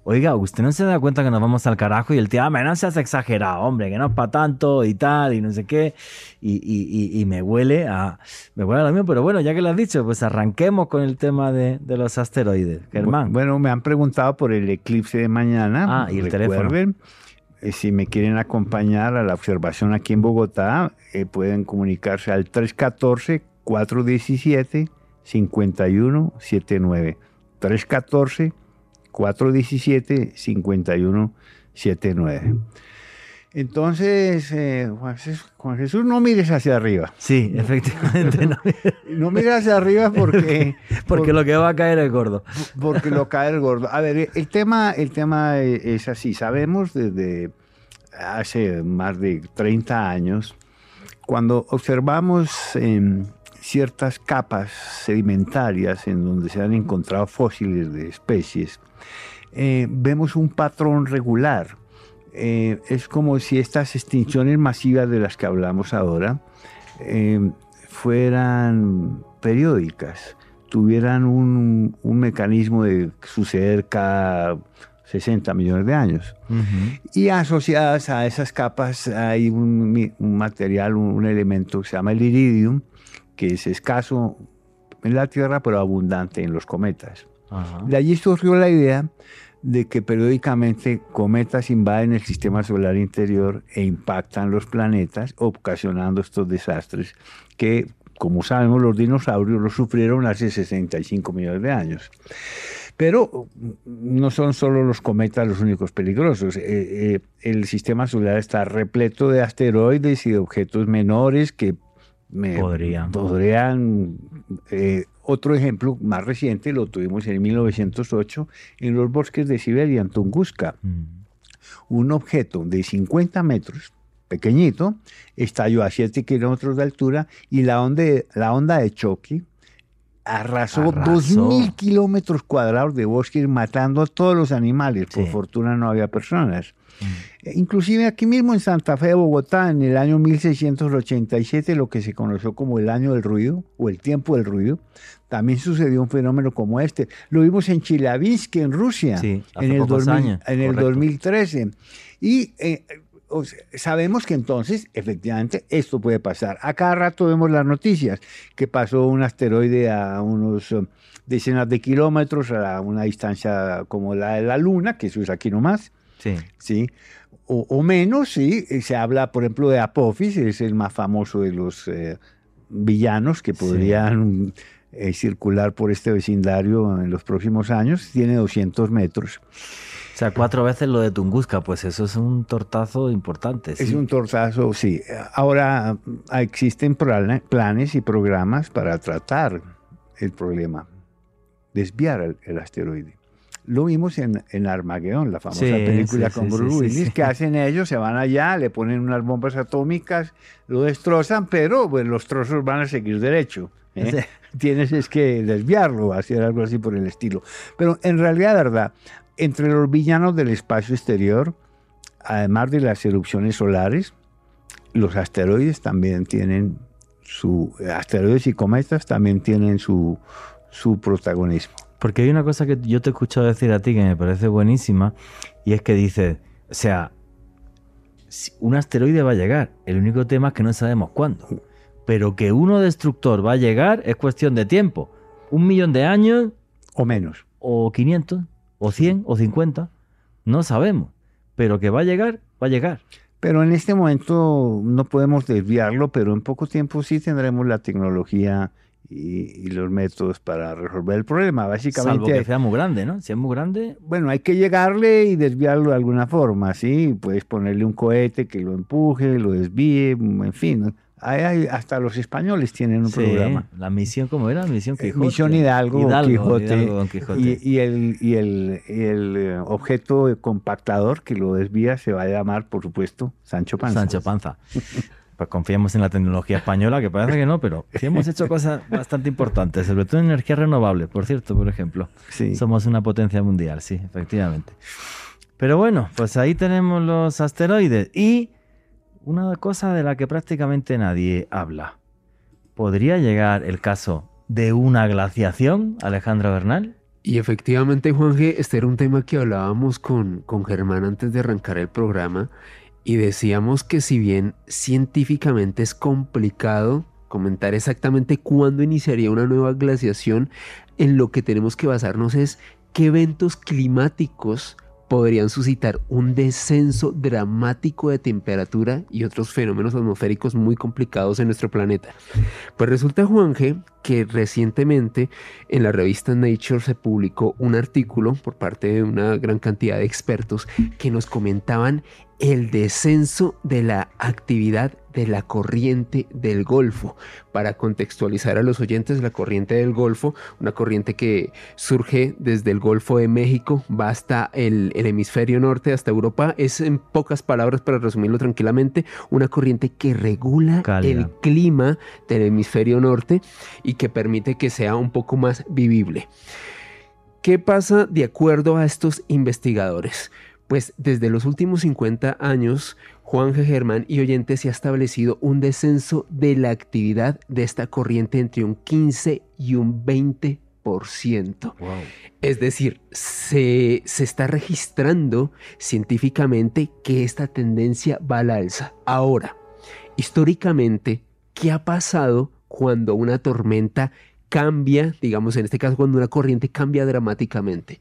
oiga, usted no se da cuenta que nos vamos al carajo y el tío, ah, no seas exagerado, hombre, que no es para tanto y tal, y no sé qué. Y, me huele a me huele a lo mismo, pero bueno, ya que lo has dicho, pues arranquemos con el tema de, los asteroides. Germán. Bueno, me han preguntado por el eclipse de mañana. Ah, y el teléfono. Eh, si me quieren acompañar a la observación aquí en Bogotá, eh, pueden comunicarse al 314 417 5179. 314 417-5179. 79. Entonces, eh, Juan, Jesús, no mires hacia arriba. Sí, efectivamente. No, no mires hacia arriba (laughs) porque... porque lo que va a caer es gordo. Porque lo cae el gordo. A ver, el tema, el tema es así. Sabemos desde hace más de 30 años, cuando observamos ciertas capas sedimentarias en donde se han encontrado fósiles de especies, eh, vemos un patrón regular eh, es como si estas extinciones masivas de las que hablamos ahora eh, fueran periódicas, tuvieran un, mecanismo de suceder cada 60 millones de años. Y asociadas a esas capas hay un, material, un, elemento que se llama el iridium, que es escaso en la Tierra, pero abundante en los cometas. De allí surgió la idea de que periódicamente cometas invaden el sistema solar interior e impactan los planetas, ocasionando estos desastres que, como sabemos, los dinosaurios los sufrieron hace 65 millones de años. Pero no son solo los cometas los únicos peligrosos. Eh, eh, el sistema solar está repleto de asteroides y de objetos menores que podrían, podrían eh, otro ejemplo más reciente lo tuvimos en 1908 en los bosques de Siberia, en Tunguska. Mm. Un objeto de 50 metros, pequeñito, estalló a 7 kilómetros de altura y la onda de, la onda de choque arrasó, 2.000 kilómetros cuadrados de bosques matando a todos los animales. Por fortuna no había personas. Mm. Inclusive aquí mismo en Santa Fe de Bogotá, en el año 1687, lo que se conoció como el año del ruido o el tiempo del ruido, también sucedió un fenómeno como este. Lo vimos en Chelyabinsk, en Rusia, en, el, en el 2013. Y eh, sabemos que entonces, efectivamente, esto puede pasar. A cada rato vemos las noticias, que pasó un asteroide a unos um, decenas de kilómetros, a una distancia como la de la Luna, que eso es aquí nomás. Sí. ¿sí? O, menos, sí. Se habla, por ejemplo, de Apophis, es el más famoso de los eh, villanos que podrían... Eh, circular por este vecindario en los próximos años. Tiene 200 metros. O sea, cuatro veces lo de Tunguska, pues eso es un tortazo importante. Es un tortazo, sí. Ahora existen planes y programas para tratar el problema, desviar el, asteroide. Lo vimos en, en Armagedón, la famosa película con Bruce Willis, que hacen ellos, se van allá, le ponen unas bombas atómicas, lo destrozan, pero pues, los trozos van a seguir derecho. ¿Eh? (laughs) Tienes es que desviarlo, hacer algo así por el estilo. Pero en realidad, verdad, entre los villanos del espacio exterior, además de las erupciones solares, los asteroides también tienen su asteroides y cometas también tienen su, su protagonismo. Porque hay una cosa que yo te he escuchado decir a ti que me parece buenísima y es que dices, o sea, un asteroide va a llegar, el único tema es que no sabemos cuándo pero que uno destructor va a llegar es cuestión de tiempo. Un millón de años. O menos. O 500, o 100, o 50. No sabemos. Pero que va a llegar, va a llegar. Pero en este momento no podemos desviarlo, pero en poco tiempo sí tendremos la tecnología y, los métodos para resolver el problema. Básicamente, Salvo que sea muy grande, ¿no? Si es muy grande. Bueno, hay que llegarle y desviarlo de alguna forma, ¿sí? Puedes ponerle un cohete que lo empuje, lo desvíe, en fin hasta los españoles tienen un programa. La misión, ¿cómo era? Misión Quijote. Misión Hidalgo, Quijote. Y, el, y el, eh, objeto compactador que lo desvía se va a llamar, por supuesto, Sancho Panza. Sancho Panza. (laughs) Pues confiamos en la tecnología española, que parece que no, pero sí hemos hecho cosas bastante importantes, sobre todo en energía renovable, por cierto, por ejemplo. Somos una potencia mundial, sí, efectivamente. Pero bueno, pues ahí tenemos los asteroides y una cosa de la que prácticamente nadie habla. ¿Podría llegar el caso de una glaciación, Alejandro Bernal? Y efectivamente, Juan este era un tema que hablábamos con, con Germán antes de arrancar el programa y decíamos que si bien científicamente es complicado comentar exactamente cuándo iniciaría una nueva glaciación, en lo que tenemos que basarnos es qué eventos climáticos podrían suscitar un descenso dramático de temperatura y otros fenómenos atmosféricos muy complicados en nuestro planeta. Pues resulta, Juanje, que recientemente en la revista Nature se publicó un artículo por parte de una gran cantidad de expertos que nos comentaban el descenso de la actividad de la corriente del Golfo. Para contextualizar a los oyentes, la corriente del Golfo, una corriente que surge desde el Golfo de México, va hasta el, hemisferio norte, hasta Europa, es en pocas palabras, para resumirlo tranquilamente, una corriente que regula el clima del hemisferio norte y que permite que sea un poco más vivible. ¿Qué pasa de acuerdo a estos investigadores? Pues desde los últimos 50 años, Juan G. Germán y oyentes se ha establecido un descenso de la actividad de esta corriente entre un 15 y un 20%. Es decir, se, se, está registrando científicamente que esta tendencia va a la alza. Ahora, históricamente, ¿qué ha pasado cuando una tormenta cambia, digamos en este caso cuando una corriente cambia dramáticamente?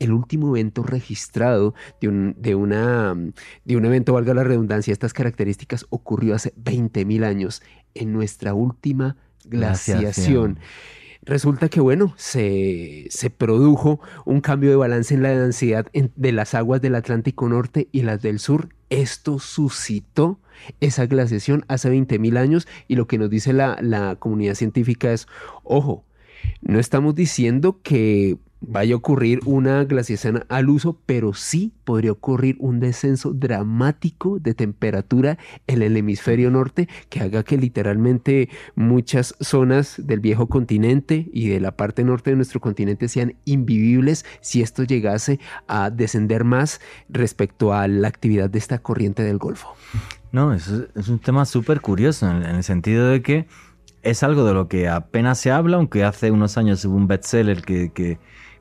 El último evento registrado de un, de, una, de un evento, valga la redundancia, estas características ocurrió hace 20.000 años en nuestra última glaciación. Resulta que, bueno, se, se, produjo un cambio de balance en la densidad de las aguas del Atlántico Norte y las del Sur. Esto suscitó esa glaciación hace 20.000 años y lo que nos dice la, la comunidad científica es, ojo, no estamos diciendo que vaya a ocurrir una glaciación al uso, pero sí podría ocurrir un descenso dramático de temperatura en el hemisferio norte que haga que literalmente muchas zonas del viejo continente y de la parte norte de nuestro continente sean invivibles si esto llegase a descender más respecto a la actividad de esta corriente del Golfo. No, es, es un tema súper curioso en, el sentido de que es algo de lo que apenas se habla, aunque hace unos años hubo un bestseller que, que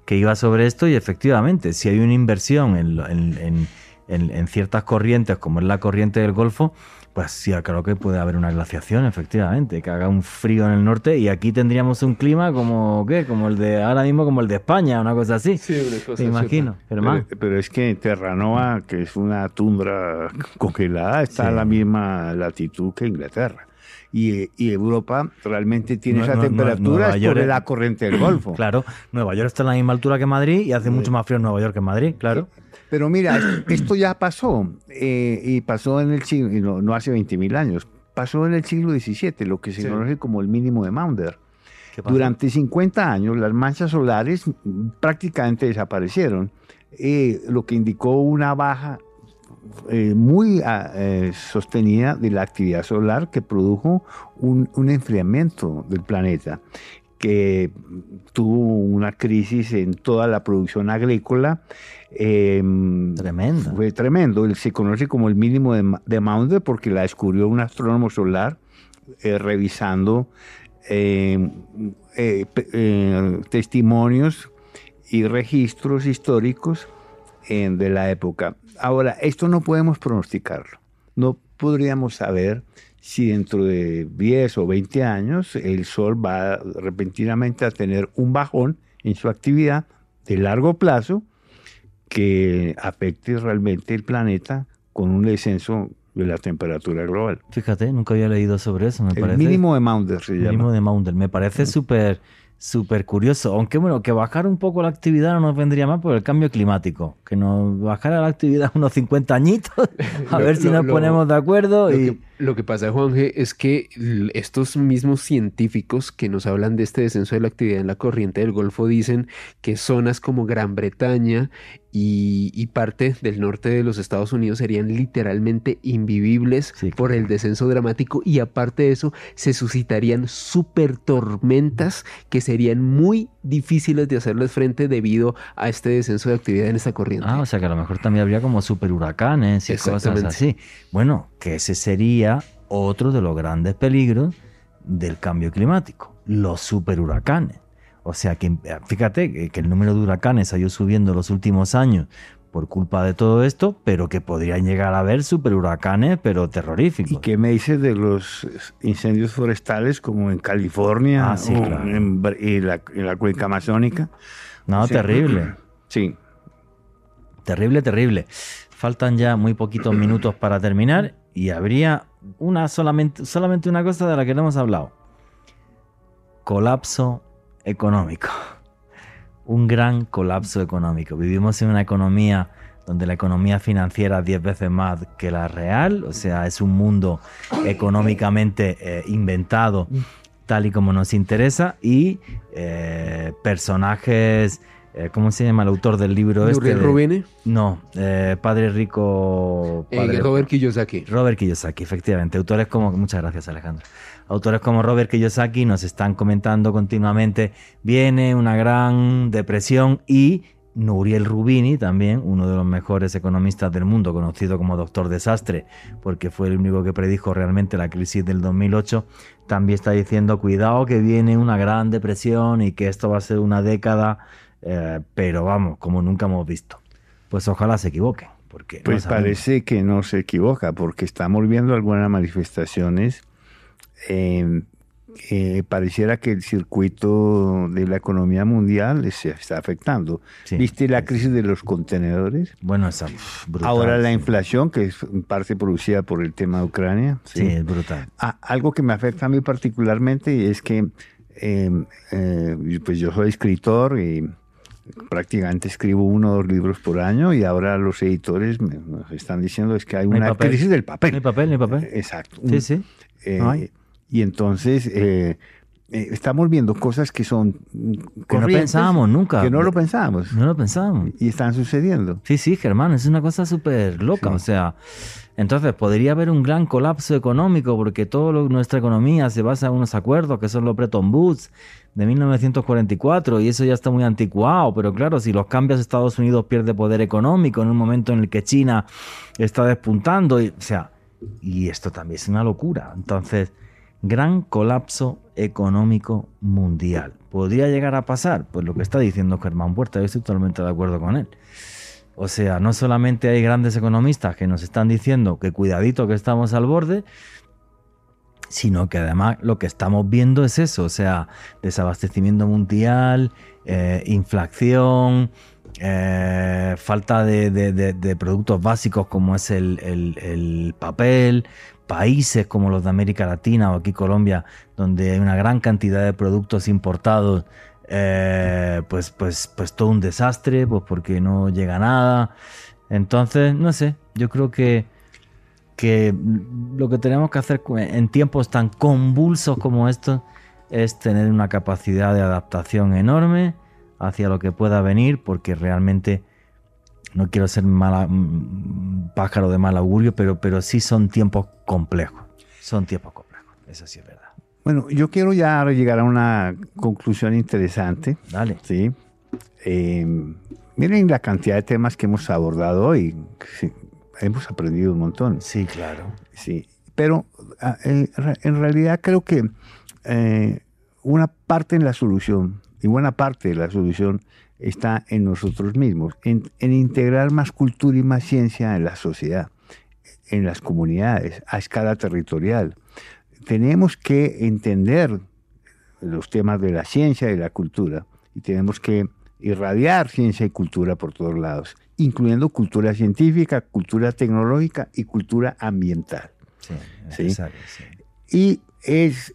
que iba sobre esto y efectivamente, si hay una inversión en, ciertas corrientes, como es la corriente del Golfo, pues sí, creo que puede haber una glaciación, efectivamente, que haga un frío en el norte y aquí tendríamos un clima como, ¿qué? Como el de, ahora mismo como el de España, una cosa así. Sí, una cosa Me imagino, pero, pero, es que Terranova, que es una tundra congelada, está a la misma latitud que Inglaterra y, Europa realmente tiene esa temperatura por la corriente del Golfo. Claro, Nueva York está a la misma altura que Madrid y hace mucho más frío en Nueva York que en Madrid, claro. Pero mira, esto ya pasó, eh, y pasó en el siglo, no, hace 20.000 años, pasó en el siglo XVII, lo que se conoce como el mínimo de Maunder. Durante 50 años las manchas solares prácticamente desaparecieron, eh, lo que indicó una baja eh, muy ah, eh, sostenida de la actividad solar que produjo un, enfriamiento del planeta que tuvo una crisis en toda la producción agrícola. Em, tremendo. Fue tremendo. Se conoce como el mínimo de, de porque la descubrió un astrónomo solar eh, revisando em, testimonios y registros históricos de la época. Ahora, esto no podemos pronosticarlo. No podríamos saber si dentro de 10 o 20 años el Sol va repentinamente a tener un bajón en su actividad de largo plazo que afecte realmente el planeta con un descenso de la temperatura global. Fíjate, nunca había leído sobre eso, me el mínimo de Maunder se llama. Mínimo de Maunder, me parece súper súper curioso. Aunque bueno, que bajar un poco la actividad no nos vendría mal por el cambio climático. Que nos bajara la actividad (laughs) unos 50 añitos, a ver si nos ponemos de acuerdo. y... Lo que pasa, Juanje, es que estos mismos científicos que nos hablan de este descenso de la actividad en la corriente del Golfo dicen que zonas como Gran Bretaña y, parte del norte de los Estados Unidos serían literalmente invivibles por el descenso dramático y aparte de eso se suscitarían super tormentas que serían muy difíciles de hacerles frente debido a este descenso de actividad en esta corriente. Ah, o sea que a lo mejor también habría como super huracanes y cosas así. Bueno, que ese sería otro de los grandes peligros del cambio climático, los superhuracanes. O sea que fíjate que el número de huracanes ha ido subiendo en los últimos años por culpa de todo esto, pero que podrían llegar a haber superhuracanes, pero terroríficos. ¿Y qué me dices de los incendios forestales como en California ah, o en, la, cuenca amazónica? No, terrible. Sí. Terrible, terrible. Faltan ya muy poquitos minutos para terminar y habría una solamente, solamente una cosa de la que no hemos hablado. Colapso económico. Un gran colapso económico. Vivimos en una economía donde la economía financiera es 10 veces más que la real, o sea, es un mundo económicamente eh, inventado tal y como nos interesa y eh, personajes eh, ¿Cómo se llama el autor del libro este? Rubini? No, eh, Padre Rico... Eh, Robert Kiyosaki. Robert Kiyosaki, efectivamente. Autores como... Muchas gracias, Alejandro. Autores como Robert Kiyosaki nos están comentando continuamente, viene una gran depresión y Nuriel Rubini, también uno de los mejores economistas del mundo, conocido como Doctor Desastre, porque fue el único que predijo realmente la crisis del 2008, también está diciendo, cuidado que viene una gran depresión y que esto va a ser una década eh, pero vamos, como nunca hemos visto. Pues ojalá se equivoquen. Porque pues parece que no se equivoca, porque estamos viendo algunas manifestaciones. Eh, pareciera que el circuito de la economía mundial se está afectando. ¿Viste la crisis de los contenedores? Bueno, esa, brutal, Ahora la inflación, que es en parte producida por el tema de Ucrania. Sí, es brutal. Ah, algo que me afecta a mí particularmente es que eh, pues yo soy escritor y prácticamente escribo uno o dos libros por año y ahora los editores me, nos están diciendo es que hay una crisis del papel. No papel, no papel. exacto. Sí, sí. Eh, y entonces eh, eh, estamos viendo cosas que son que no pensábamos nunca. Que no lo pensábamos. No lo pensábamos. Y están sucediendo. Sí, sí, Germán, es una cosa súper loca. O sea, entonces podría haber un gran colapso económico porque toda nuestra economía se basa en unos acuerdos que son los Bretton Woods de 1944 y eso ya está muy anticuado, pero claro, si los cambios Estados Unidos pierde poder económico en un momento en el que China está despuntando, y, o sea, y esto también es una locura. Entonces, gran colapso económico mundial. ¿Podría llegar a pasar? Pues lo que está diciendo Germán Puerta, yo estoy totalmente de acuerdo con él. O sea, no solamente hay grandes economistas que nos están diciendo que cuidadito que estamos al borde, sino que además lo que estamos viendo es eso, o sea, desabastecimiento mundial, eh, inflación, eh, falta de, productos básicos como es el, papel, países como los de América Latina o aquí Colombia, donde hay una gran cantidad de productos importados, eh, pues, pues, pues todo un desastre, pues porque no llega nada. Entonces, no sé, yo creo que que lo que tenemos que hacer en tiempos tan convulsos como estos es tener una capacidad de adaptación enorme hacia lo que pueda venir, porque realmente no quiero ser mala, mm, pájaro de mal augurio, pero, pero sí son tiempos complejos. Son tiempos complejos, eso sí es verdad. Bueno, yo quiero ya llegar a una conclusión interesante. Dale. Sí. Eh, miren la cantidad de temas que hemos abordado hoy hemos aprendido un montón. Sí, claro. Sí, pero ah, en realidad creo que eh, una parte en la solución, y buena parte de la solución está en nosotros mismos, en, integrar más cultura y más ciencia en la sociedad, en las comunidades, a escala territorial. Tenemos que entender los temas de la ciencia y la cultura y tenemos que irradiar ciencia y cultura por todos lados incluyendo cultura científica, cultura tecnológica y cultura ambiental. Sí, ¿sí? Y es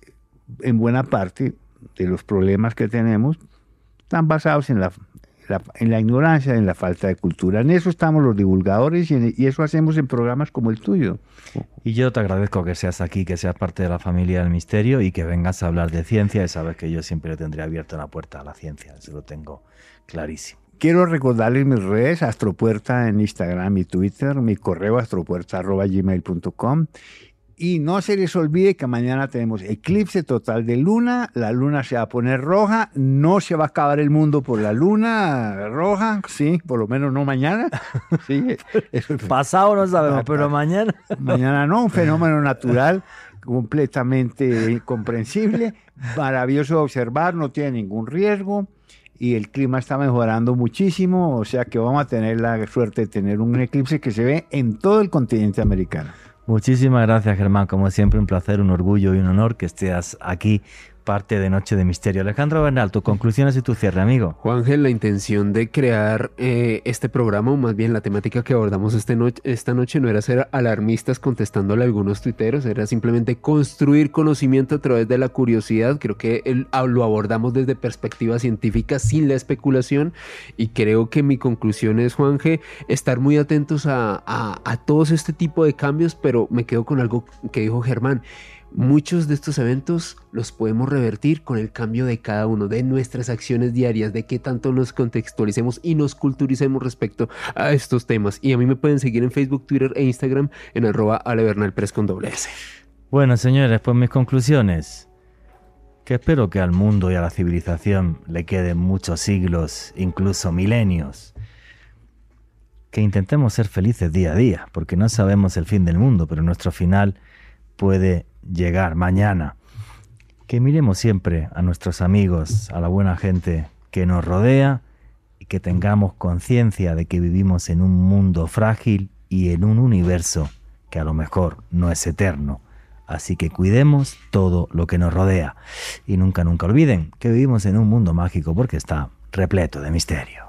en buena parte de los problemas que tenemos están basados en la, en la ignorancia, en la falta de cultura. En eso estamos los divulgadores y, y, eso hacemos en programas como el tuyo. Y yo te agradezco que seas aquí, que seas parte de la familia del misterio y que vengas a hablar de ciencia y sabes que yo siempre tendré abierta la puerta a la ciencia, eso lo tengo clarísimo. Quiero recordarles mis redes, Astropuerta en Instagram y Twitter, mi correo astropuerta.gmail.com y no se les olvide que mañana tenemos eclipse total de luna, la luna se va a poner roja, no se va a acabar el mundo por la luna roja, sí, por lo menos no mañana. (laughs) Sí, Pasado no sabemos, (laughs) pero mañana. Mañana no, un fenómeno natural completamente comprensible, maravilloso de observar, no tiene ningún riesgo y el clima está mejorando muchísimo, o sea que vamos a tener la suerte de tener un eclipse que se ve en todo el continente americano. Muchísimas gracias Germán, como siempre un placer, un orgullo y un honor que estés aquí parte de Noche de Misterio. Alejandro Bernal, tus conclusiones y tu cierre, amigo. Juángel, la intención de crear eh, este programa, más bien la temática que abordamos este esta noche, no era ser alarmistas contestándole a algunos tuiteros, era simplemente construir conocimiento a través de la curiosidad. Creo que lo abordamos desde perspectiva científica, sin la especulación, y creo que mi conclusión es, Juanje, estar muy atentos a, a todos este tipo de cambios, pero me quedo con algo que dijo Germán. Muchos de estos eventos los podemos revertir con el cambio de cada uno, de nuestras acciones diarias, de qué tanto nos contextualicemos y nos culturicemos respecto a estos temas. Y a mí me pueden seguir en Facebook, Twitter e Instagram en arroba alebernalpress con doble S. Bueno, señores, pues mis conclusiones. Que espero que al mundo y a la civilización le queden muchos siglos, incluso milenios. Que intentemos ser felices día a día, porque no sabemos el fin del mundo, pero nuestro final puede llegar mañana. Que miremos siempre a nuestros amigos, a la buena gente que nos rodea y que tengamos conciencia de que vivimos en un mundo frágil y en un universo que a lo mejor no es eterno. Así que cuidemos todo lo que nos rodea. Y nunca, nunca olviden que vivimos en un mundo mágico porque está repleto de misterio.